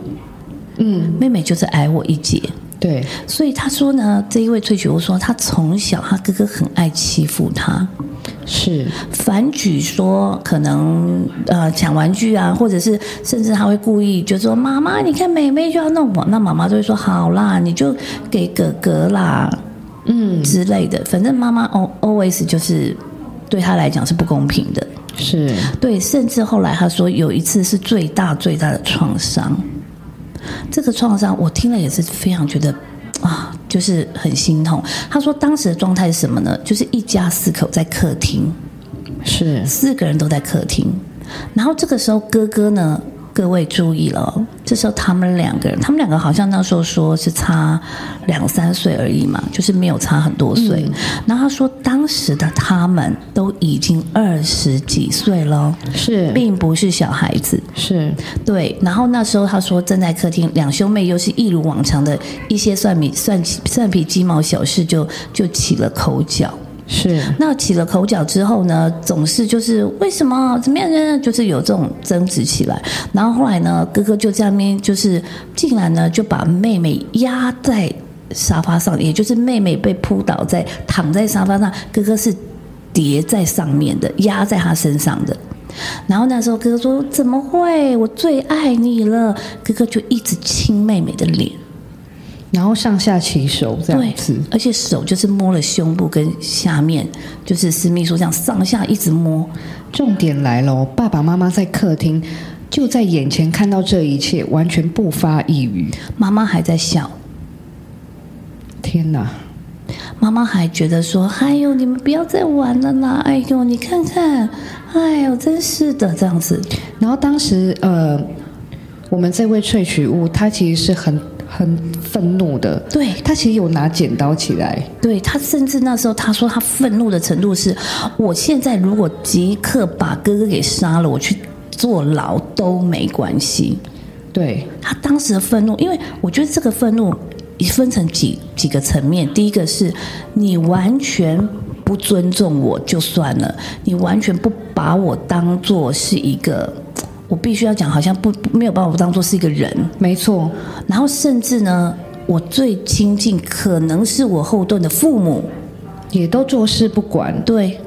嗯，妹妹就是矮我一截。对，所以他说呢，这一位萃取物说，他从小他哥哥很爱欺负他，是，反举说可能呃抢玩具啊，或者是甚至他会故意就说妈妈，你看妹妹就要弄我，那妈妈就会说好啦，你就给哥哥啦，嗯，之类的，反正妈妈 O always 就是对他来讲是不公平的。是，对，甚至后来他说有一次是最大最大的创伤，这个创伤我听了也是非常觉得啊，就是很心痛。他说当时的状态是什么呢？就是一家四口在客厅，是，四个人都在客厅，然后这个时候哥哥呢，各位注意了哦，这时候他们两个人，他们两个好像那时候说是差两三岁而已嘛，就是没有差很多岁。然后他说当时的他们都已经二十几岁了，是，并不是小孩子。是，对，然后那时候他说正在客厅，两兄妹又是一如往常的一些蒜米蒜蒜皮鸡毛小事就就起了口角。是那起了口角之后呢，总是就是为什么怎么样呢？就是有这种争执起来。然后后来呢，哥哥就在那边就是竟然呢就把妹妹压在沙发上，也就是妹妹被扑倒在躺在沙发上，哥哥是叠在上面的，压在他身上的。然后那时候哥哥说：“怎么会？我最爱你了。”哥哥就一直亲妹妹的脸。然后上下其手这样子，，而且手就是摸了胸部跟下面，就是私密处这样上下一直摸。重点来了哦，爸爸妈妈在客厅就在眼前看到这一切，完全不发一语。妈妈还在笑，天哪！妈妈还觉得说：“哎呦，你们不要再玩了啦！哎呦，你看看，哎呦，真是的，这样子。然后当时呃，我们这位萃取物它其实是很很愤怒的，对他其实有拿剪刀起来，对他甚至那时候他说他愤怒的程度是，我现在如果即刻把哥哥给杀了，我去坐牢都没关系。对他当时的愤怒，因为我觉得这个愤怒也分成几几个层面。第一个是你完全不尊重我就算了，你完全不把我当做是一个，我必须要讲，好像不没有把我当做是一个人。没错，然后甚至呢，我最亲近可能是我后盾的父母，也都坐视不管。对，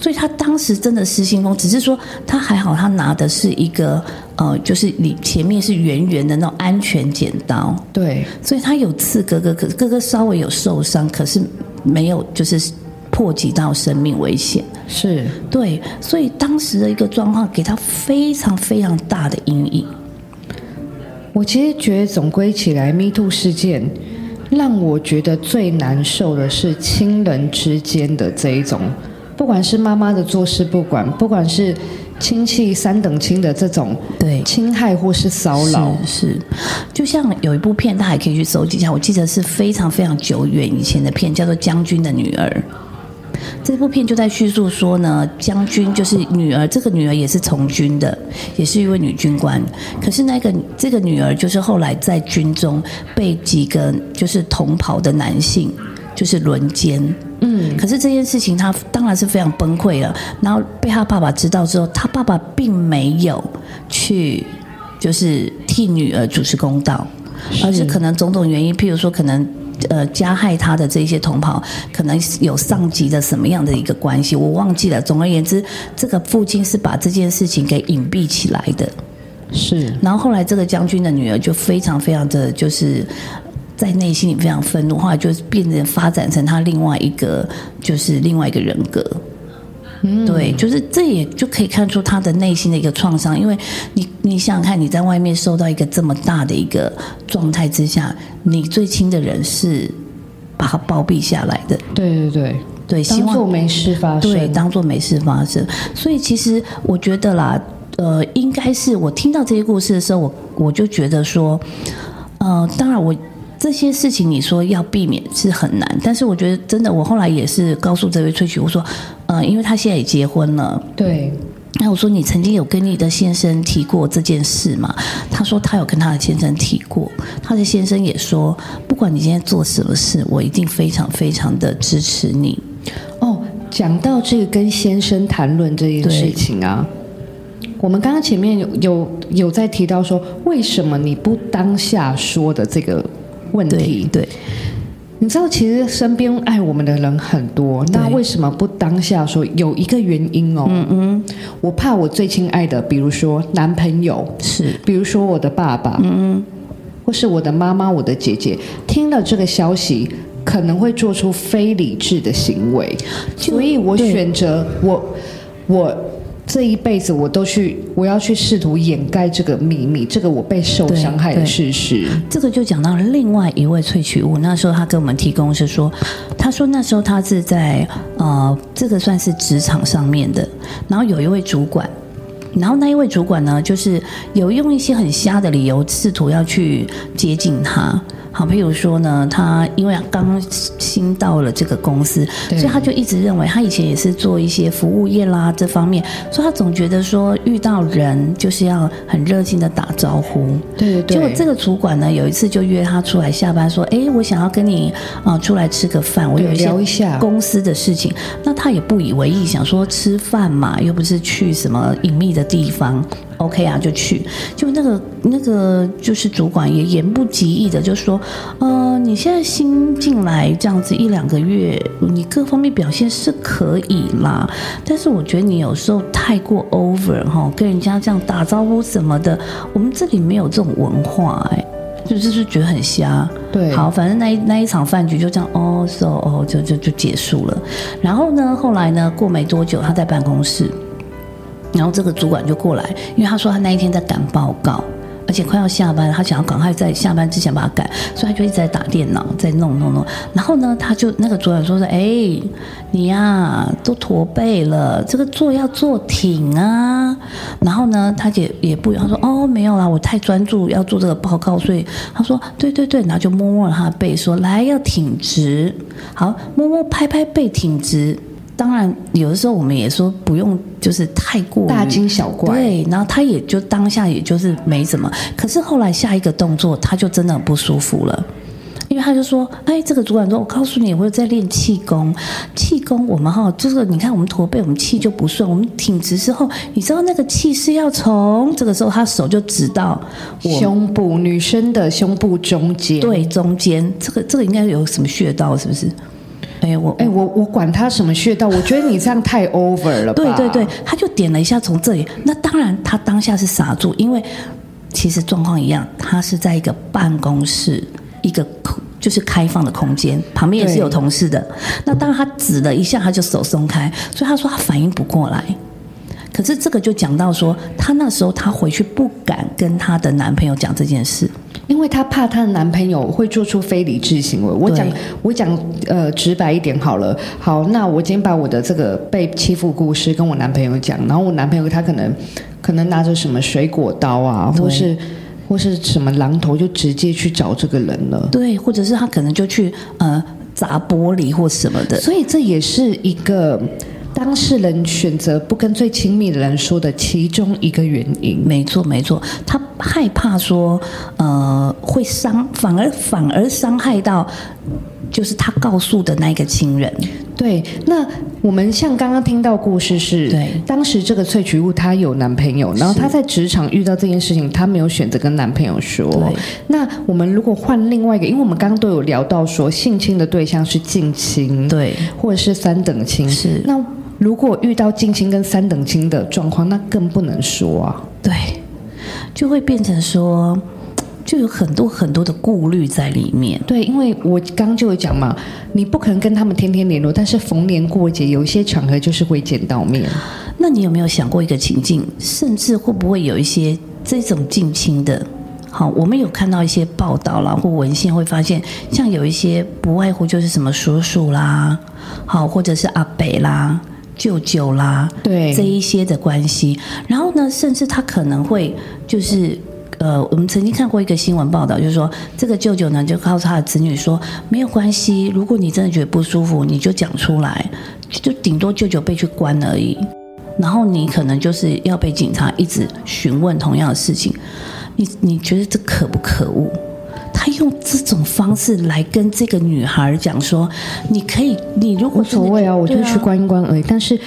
所以他当时真的失心疯，只是说他还好，他拿的是一个呃，就是你前面是圆圆的那种安全剪刀，对，所以他有刺哥哥，可是哥哥稍微有受伤，可是没有就是破及到生命危险。是对，所以当时的一个状况给他非常非常大的阴影。我其实觉得总归起来，Me Too 事件让我觉得最难受的是亲人之间的这一种，不管是妈妈的坐视不管，不管是亲戚三等亲的这种对侵害或是骚扰，是是，就像有一部片，大家也可以去搜集一下。我记得是非常非常久远以前的片，叫做《将军的女儿》。这部片就在叙述说呢，将军就是女儿，这个女儿也是从军的，也是一位女军官。可是那个这个女儿就是后来在军中被几个就是同袍的男性就是轮奸。嗯，可是这件事情她当然是非常崩溃了。然后被她爸爸知道之后，她爸爸并没有去就是替女儿主持公道，而是可能种种原因，譬如说可能。呃，加害他的这些同袍，可能有上级的什么样的一个关系，我忘记了。总而言之，这个父亲是把这件事情给隐蔽起来的。是然后后来这个将军的女儿就非常非常的就是在内心里非常愤怒，后来就变成发展成他另外一个就是另外一个人格。嗯，对，就是这也就可以看出他的内心的一个创伤，因为你你想想看，你在外面受到一个这么大的一个状态之下，你最亲的人是把他包庇下来的，对对对，对，希望当做没事发生，对，当做没事发生。所以其实我觉得啦，呃，应该是我听到这些故事的时候，我我就觉得说，呃，当然我这些事情你说要避免是很难，但是我觉得真的，我后来也是告诉这位萃取，我说，呃，因为他现在也结婚了。对那我说你曾经有跟你的先生提过这件事吗？他说他有跟他的先生提过，他的先生也说，不管你今天做什么事，我一定非常非常的支持你。哦，讲到这个跟先生谈论这件事情啊，我们刚刚前面有有有在提到说，为什么你不当下说的这个问题？对。你知道，其实身边爱我们的人很多，那为什么不当下说？有一个原因哦，嗯嗯，我怕我最亲爱的，比如说男朋友，是，比如说我的爸爸，嗯。嗯，或是我的妈妈、我的姐姐，听了这个消息，可能会做出非理智的行为，所以我选择我我这一辈子我都去，我要去试图掩盖这个秘密，这个我被受伤害的事实。这个就讲到另外一位萃取物，那时候他给我们提供是说，他说那时候他是在呃，这个算是职场上面的，然后有一位主管。然后那一位主管呢，就是有用一些很瞎的理由，试图要去接近他。好，譬如说呢，他因为刚新到了这个公司，所以他就一直认为他以前也是做一些服务业啦这方面，所以他总觉得说遇到人就是要很热情的打招呼。对对对，结果这个主管呢，有一次就约他出来下班，说：“哎，我想要跟你啊、出来吃个饭，我有一些公司的事情。”那他也不以为意，想说吃饭嘛，又不是去什么隐秘的地方。OK 啊，就去。就那个那个就是主管也言不及义的就说：“呃，你现在新进来这样子一两个月，你各方面表现是可以啦，但是我觉得你有时候太过 over 哈，跟人家这样打招呼什么的，我们这里没有这种文化哎、就就是觉得很瞎。对好，反正那一那一场饭局就这样哦，so 哦，就就就结束了。然后呢，后来呢，过没多久，他在办公室，然后这个主管就过来，因为他说他那一天在赶报告。而且快要下班，他想要赶快在下班之前把它赶，所以他就一直在打电脑，在弄弄弄。然后呢，他就那个主管说的：“哎，你呀、都驼背了，这个坐要坐挺啊。”然后呢，他也也不，他说：“哦，没有啦，我太专注要做这个报告，所以他说对对对，然后就摸摸了他的背，说来要挺直，好，摸摸拍拍背挺直。”当然，有的时候我们也说不用，就是太过大惊小怪对，然后他也就当下也就是没什么，可是后来下一个动作他就真的很不舒服了。因为他就说，哎，这个主管说，我告诉你，我有在练气功，气功我们哈，就是你看我们驼背，我们气就不顺，我们挺直之后，你知道那个气是要从这个时候，他手就指到我胸部女生的胸部中间。，对中间，这个这个应该有什么穴道是不是？哎，我哎，我我管他什么穴道，我觉得你这样太 over 了吧？对对对，他就点了一下从这里。那当然，他当下是傻住，因为其实状况一样，他是在一个办公室，一个空就是开放的空间，旁边也是有同事的。那当然，他指了一下，他就手松开，所以他说他反应不过来。可是这个就讲到说，她那时候她回去不敢跟她的男朋友讲这件事，因为她怕她的男朋友会做出非理智行为。我讲我讲呃直白一点好了，好，那我今天把我的这个被欺负故事跟我男朋友讲，然后我男朋友他可能可能拿着什么水果刀啊，或是或是什么榔头，就直接去找这个人了。对，或者是他可能就去呃砸玻璃或什么的，所以这也是一个当事人选择不跟最亲密的人说的其中一个原因。没错，没错，他害怕说，呃，会伤，反而反而伤害到，就是他告诉的那个亲人。对，那我们像刚刚听到故事是，对当时这个萃取物她有男朋友，然后她在职场遇到这件事情，她没有选择跟男朋友说对。那我们如果换另外一个，因为我们刚刚都有聊到说性侵的对象是近亲，，对，或者是三等亲，是那如果遇到近亲跟三等亲的状况，那更不能说啊。对，就会变成说，就有很多很多的顾虑在里面。对，因为我刚刚就有讲嘛，你不可能跟他们天天联络，但是逢年过节有一些场合就是会见到面。那你有没有想过一个情境，甚至会不会有一些这种近亲的？好，我们有看到一些报道啦，或文献会发现，像有一些不外乎就是什么叔叔啦，好，或者是阿北啦、舅舅啦，对这一些的关系。然后呢，甚至他可能会就是。呃，我们曾经看过一个新闻报道，就是说这个舅舅呢，就告诉他的子女说，没有关系，如果你真的觉得不舒服，你就讲出来，就顶多舅舅被去关而已。然后你可能就是要被警察一直询问同样的事情，你你觉得这可不可恶？他用这种方式来跟这个女孩讲说，你可以，你如果无所谓啊，我就去关一关而已。但是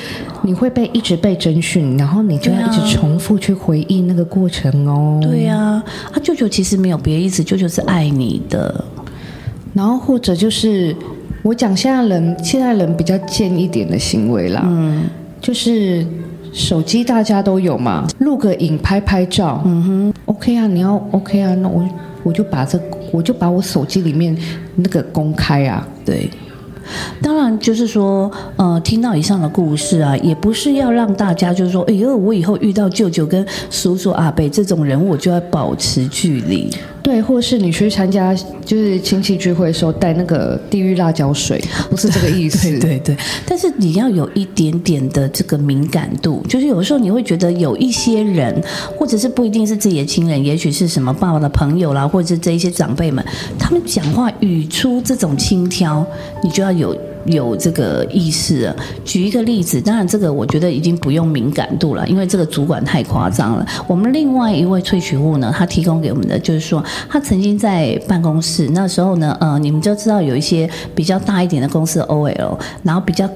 你会被一直被征询，然后你就要一直重复去回忆那个过程哦。对呀、啊，他舅舅其实没有别的意思，舅舅是爱你的，然后或者就是我讲现在人现在人比较贱一点的行为啦，嗯，就是手机大家都有嘛，录个影拍拍照，嗯哼，OK 啊，你要 OK 啊，那我我就把这我就把我手机里面那个公开啊，对。当然，就是说，呃，听到以上的故事啊，也不是要让大家就是说，哎呦，我以后遇到舅舅跟叔叔阿伯这种人，我就要保持距离。对，或是你去参加就是亲戚聚会的时候带那个地狱辣椒水，不是这个意思。对对对，但是你要有一点点的这个敏感度，就是有时候你会觉得有一些人，或者是不一定是自己的亲人，也许是什么爸爸的朋友啦，或者是这一些长辈们，他们讲话语出这种轻佻，你就要有。有这个意识。举一个例子，当然这个我觉得已经不用敏感度了，因为这个主管太夸张了。我们另外一位萃取物呢，他提供给我们的就是说，他曾经在办公室那时候呢，呃，你们就知道有一些比较大一点的公司 OL，然后比较。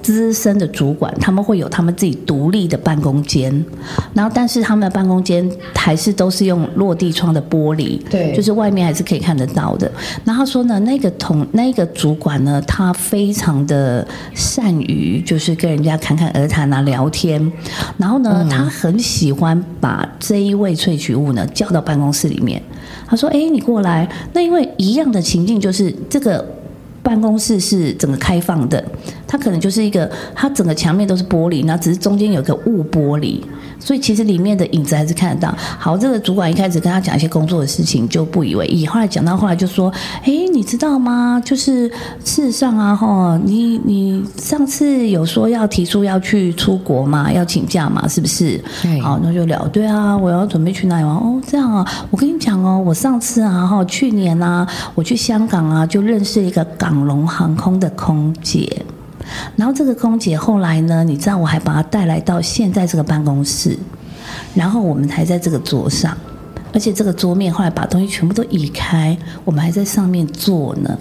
资深的主管，他们会有他们自己独立的办公间，然后但是他们的办公间还是都是用落地窗的玻璃，对，就是外面还是可以看得到的。然后说呢，那个同那个主管呢，他非常的善于就是跟人家侃侃而谈啊，聊天。然后呢，他很喜欢把这一位萃取物呢叫到办公室里面。他说：“哎，你过来。”那因为一样的情境就是这个。办公室是整个开放的，它可能就是一个，它整个墙面都是玻璃，那只是中间有个雾玻璃，所以其实里面的影子还是看得到。好，这个主管一开始跟他讲一些工作的事情，就不以为意。后来讲到后来就说：“哎，你知道吗？就是事实上啊，哈，你你上次有说要提出要去出国嘛，要请假嘛，是不是？好，那就聊。对啊，我要准备去哪里玩？哦，这样啊，我跟你讲哦，我上次啊，哈，去年啊，我去香港啊，就认识一个港。港龙航空的空姐，然后这个空姐后来呢，你知道我还把她带来到现在这个办公室，然后我们还在这个桌上，而且这个桌面后来把东西全部都移开，我们还在上面坐呢，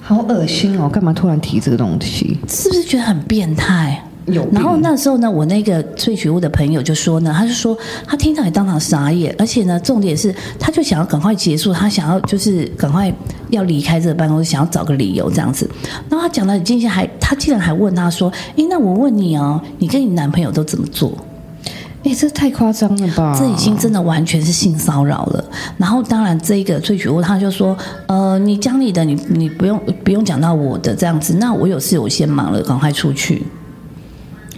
好恶心哦！干嘛突然提这个东西？是不是觉得很变态？有。然后那时候呢，我那个萃取物的朋友就说呢，他就说他听到你当场傻眼，而且呢，重点是他就想要赶快结束，他想要就是赶快要离开这个办公室，想要找个理由这样子。然后他讲到今天还，他竟然还问他说：“哎，那我问你哦，你跟你男朋友都怎么做？”哎，这太夸张了吧！这已经真的完全是性骚扰了。然后当然这个萃取物他就说：“呃，你讲你的，你你不用不用讲到我的这样子。那我有事我先忙了，赶快出去。”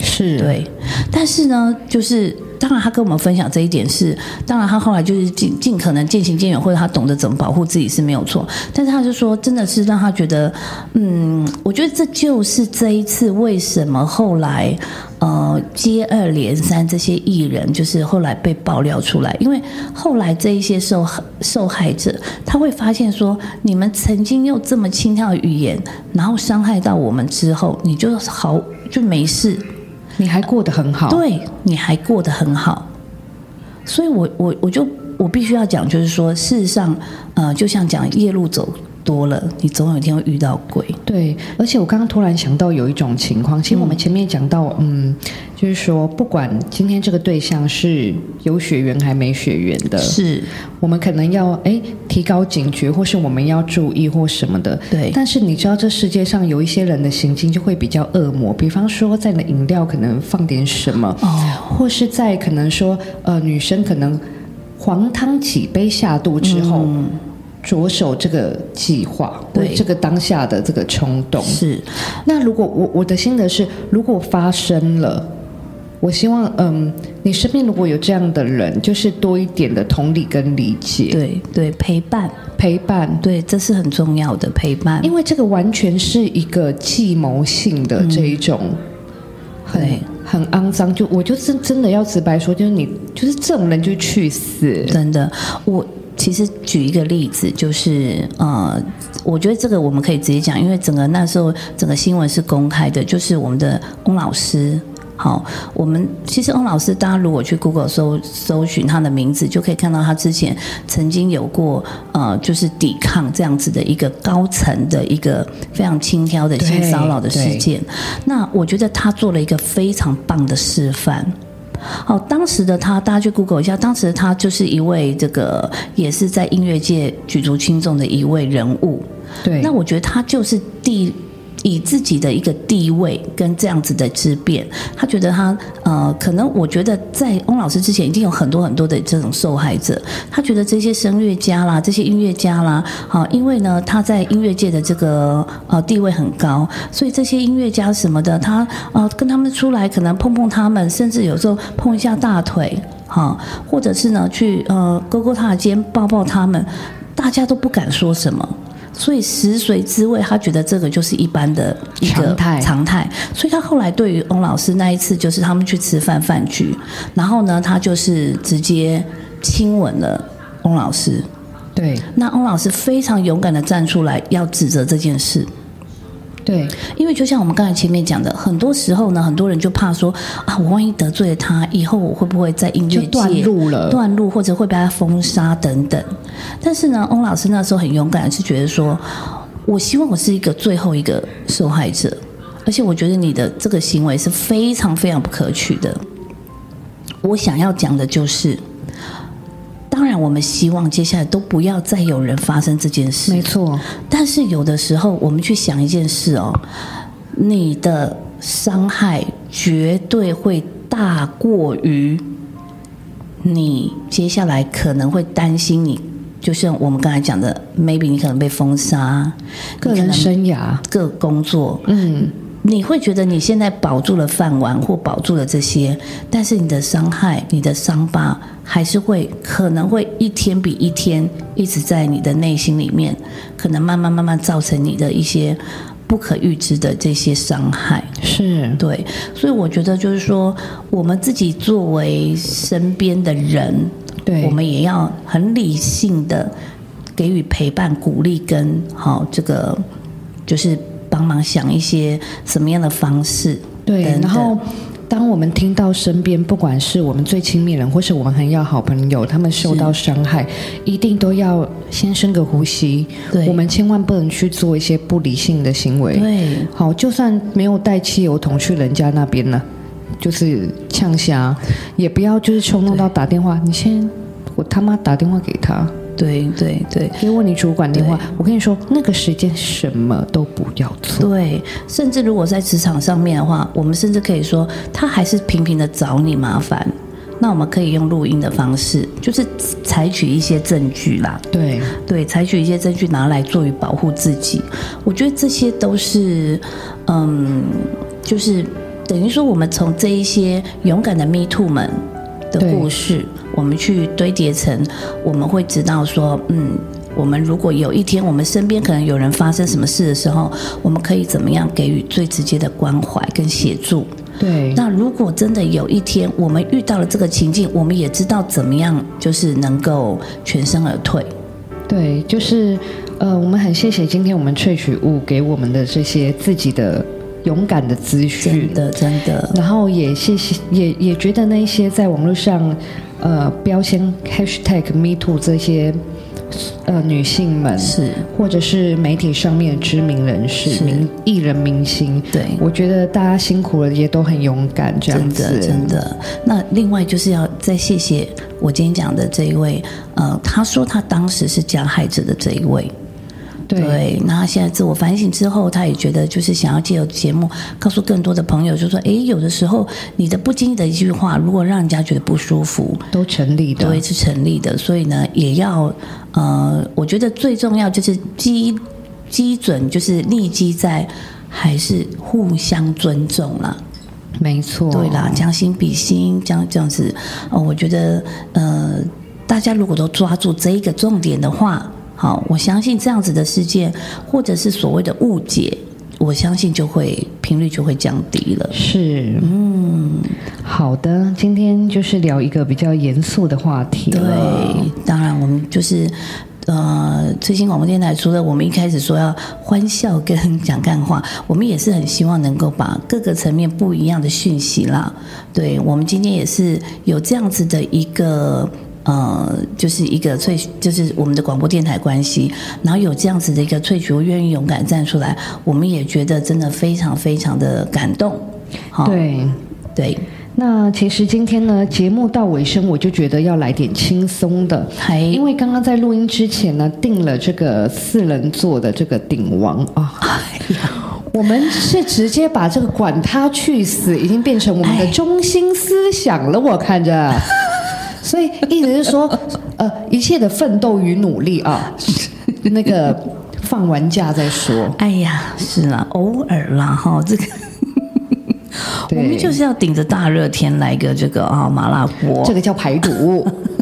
是对，但是呢，就是当然，他跟我们分享这一点是，当然他后来就是尽尽可能渐行渐远，或者他懂得怎么保护自己是没有错。但是他就说，真的是让他觉得，嗯，我觉得这就是这一次为什么后来呃接二连三这些艺人就是后来被爆料出来，因为后来这一些受受害者他会发现说，你们曾经用这么轻佻的语言，然后伤害到我们之后，你就好就没事。你还过得很好，对，你还过得很好，所以我我我就我必须要讲，就是说，事实上，呃，就像讲夜路走。多了，你总有一天会遇到鬼。对，而且我刚刚突然想到有一种情况，其实我们前面讲到，嗯，就是说，不管今天这个对象是有血缘还没血缘的，是我们可能要哎提高警觉，或是我们要注意或什么的。对。但是你知道，这世界上有一些人的行径就会比较恶魔，比方说在你的饮料可能放点什么，哦，或是在可能说呃女生可能黄汤几杯下肚之后。着手这个计划，对。这个当下的这个冲动。是。那如果我我的心得是，如果发生了，我希望嗯，你身边如果有这样的人，就是多一点的同理跟理解，对对，陪伴。陪伴，对，这是很重要的陪伴，因为这个完全是一个计谋性的这一种，很很肮脏。就我就是真的要直白说，就是你就是这种人就去死，真的。我。其实举一个例子，就是呃，我觉得这个我们可以直接讲，因为整个那时候整个新闻是公开的，就是我们的翁老师。好，我们其实翁老师，大家如果去 Google 搜搜寻他的名字，就可以看到他之前曾经有过呃，就是抵抗这样子的一个高层的一个非常轻佻的性骚扰的事件。那我觉得他做了一个非常棒的示范。好，当时的他，大家去 Google 一下，当时的他就是一位这个也是在音乐界举足轻重的一位人物。对，那我觉得他就是第。以自己的一个地位跟这样子的质变，他觉得他呃，可能我觉得在翁老师之前，一定有很多很多的这种受害者。他觉得这些声乐家啦，这些音乐家啦，好，因为呢他在音乐界的这个呃地位很高，所以这些音乐家什么的，他呃跟他们出来可能碰碰他们，甚至有时候碰一下大腿。哈，或者是呢去呃勾勾他的肩，抱抱他们，大家都不敢说什么。所以食髓知味，他觉得这个就是一般的一个常态常态。所以他后来对于翁老师那一次，就是他们去吃饭饭局，然后呢，他就是直接亲吻了翁老师。对那翁老师非常勇敢的站出来，要指责这件事。对因为就像我们刚才前面讲的，很多时候呢，很多人就怕说啊，我万一得罪了他，以后我会不会在音乐界断路了断路或者会被他封杀等等。但是呢，翁老师那时候很勇敢，是觉得说，我希望我是一个最后一个受害者，而且我觉得你的这个行为是非常非常不可取的。我想要讲的就是。当然，我们希望接下来都不要再有人发生这件事。没错，但是有的时候，我们去想一件事哦，你的伤害绝对会大过于你接下来可能会担心你，就像我们刚才讲的，maybe 你可能被封杀，个人生涯，各工作，嗯，你会觉得你现在保住了饭碗或保住了这些，但是你的伤害、你的伤疤还是会可能会一天比一天一直在你的内心里面，可能慢慢慢慢造成你的一些不可预知的这些伤害。是对，所以我觉得就是说，我们自己作为身边的人，对我们也要很理性的给予陪伴、鼓励跟好、这个，就是帮忙想一些什么样的方式。对，等等然后。当我们听到身边不管是我们最亲密人，或是我们很要好朋友，他们受到伤害，一定都要先深个呼吸。对我们千万不能去做一些不理性的行为。对好，就算没有带汽油桶去人家那边呢，就是呛虾，也不要就是冲动到打电话。你先，我他妈打电话给他，对对对给我你主管电话。我跟你说，那个时间什么都不要做。对，甚至如果在职场上面的话，我们甚至可以说，他还是频频的找你麻烦。那我们可以用录音的方式，就是采取一些证据啦，对对，采取一些证据拿来作为保护自己。我觉得这些都是，嗯，就是等于说，我们从这一些勇敢的 Me Too 们的故事，我们去堆叠成，我们会知道说，嗯。我们如果有一天我们身边可能有人发生什么事的时候，我们可以怎么样给予最直接的关怀跟协助？对那如果真的有一天我们遇到了这个情境，我们也知道怎么样就是能够全身而退。对，就是呃，我们很谢谢今天我们萃取物给我们的这些自己的勇敢的资讯真。的，真的，然后也谢谢，也也觉得那一些在网络上，呃，标签 hashtag me too 这些呃女性们，是或者是媒体上面的知名人士、是明艺人、明星，对我觉得大家辛苦了，也都很勇敢，这样真子，的，真的。那另外就是要再谢谢我今天讲的这一位，呃，他说他当时是加害者的这一位。对那他现在自我反省之后，他也觉得就是想要借由节目告诉更多的朋友，就说，诶，有的时候你的不经意的一句话，如果让人家觉得不舒服，都成立的，对，是成立的。所以呢，也要呃，我觉得最重要就是基基准就是立基在还是互相尊重啦。没错，对啦，将心比心，这样这样子，哦，我觉得呃，大家如果都抓住这一个重点的话，好，我相信这样子的事件，或者是所谓的误解，我相信就会频率就会降低了。是，嗯，好的，今天就是聊一个比较严肃的话题对，，当然我们就是。呃，最新广播电台除了我们一开始说要欢笑跟讲干话，我们也是很希望能够把各个层面不一样的讯息啦。对我们今天也是有这样子的一个呃，就是一个萃，就是我们的广播电台关系，然后有这样子的一个萃取，我愿意勇敢站出来，我们也觉得真的非常非常的感动。好，对。对，那其实今天呢，节目到尾声，我就觉得要来点轻松的，还因为刚刚在录音之前呢，定了这个四人座的这个顶王啊。我们是直接把这个管他去死，已经变成我们的中心思想了。我看着，所以意思是说，呃，一切的奋斗与努力啊，那个放完假再说。哎呀，是啦，偶尔啦哈，这个。我们就是要顶着大热天来个这个啊麻辣锅，这个叫排毒。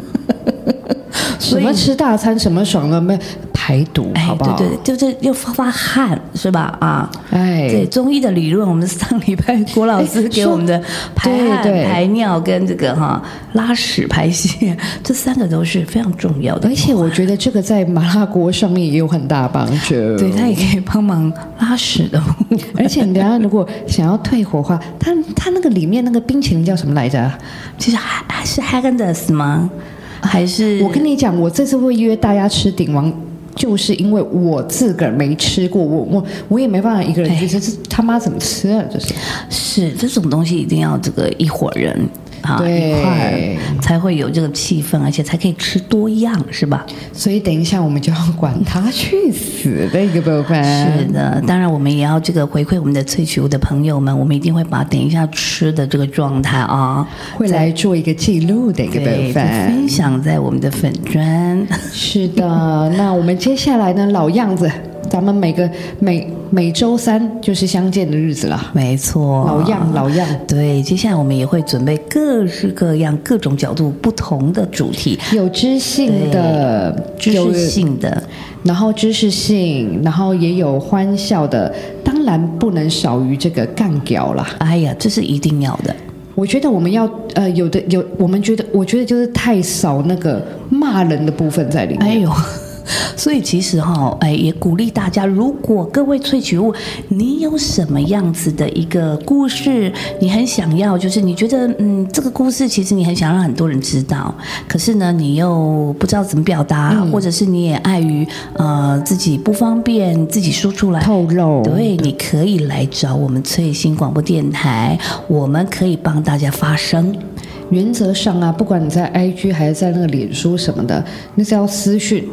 什么吃大餐，什么爽了没？排毒，好不好？对对，就是又发发汗，是吧？啊，哎，对，中医的理论，我们上礼拜郭老师给我们的排汗、对对排尿跟这个哈拉屎排泄，这三个都是非常重要的。而且我觉得这个在麻辣锅上面也有很大帮助。对，它也可以帮忙拉屎的。而且你等下如果想要退火的话，它它那个里面那个冰淇淋叫什么来着？就是还还是 Hagendas 吗？还是我跟你讲，我这次会约大家吃鼎王，就是因为我自个儿没吃过，我我我也没办法一个人去吃，这他妈怎么吃啊？这是是这种东西一定要这个一伙人啊对一块儿才会有这个气氛，而且才可以吃多样，是吧？所以等一下我们就要管他去死的一个部分。是的，当然我们也要这个回馈我们的萃取物的朋友们，我们一定会把等一下吃的这个状态啊，会来做一个记录的一个部，分分。享在我们的粉砖。是的，那我们接下来呢，老样子，咱们每个每每周三就是相见的日子了。没错，老样老样，对，接下来我们也会准备各式各样、各种角度不同的主题，有知性的，知识性的，然后知识性，然后也有欢笑的，当然不能少于这个干屌了。哎呀，这是一定要的。我觉得我们要呃有的有，我们觉得我觉得就是太少那个骂人的部分在里面。哎呦。所以其实哈，哎，也鼓励大家，如果各位萃取物，你有什么样子的一个故事，你很想要，就是你觉得，嗯，这个故事其实你很想让很多人知道，可是呢，你又不知道怎么表达，或者是你也碍于呃自己不方便自己说出来，透露对，你可以来找我们翠星广播电台，我们可以帮大家发声。原则上啊，不管你在 IG 还是在那个脸书什么的，那是要私讯，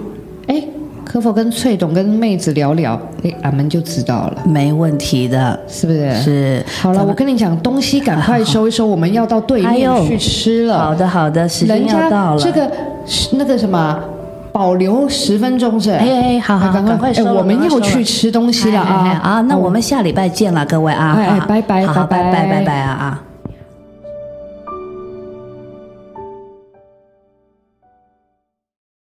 哎，可否跟翠董跟妹子聊聊？哎，俺们就知道了，没问题的，是不是？。是。好了，我跟你讲，东西赶快收一收，我们要到对面去吃了。好的，好的，时间要到了。这个那个什么，保留十分钟是？哎哎，好好，赶赶快收我们要去吃东西了啊！啊，那我们下礼拜见了，各位啊！哎拜拜好好拜拜拜拜拜拜啊啊！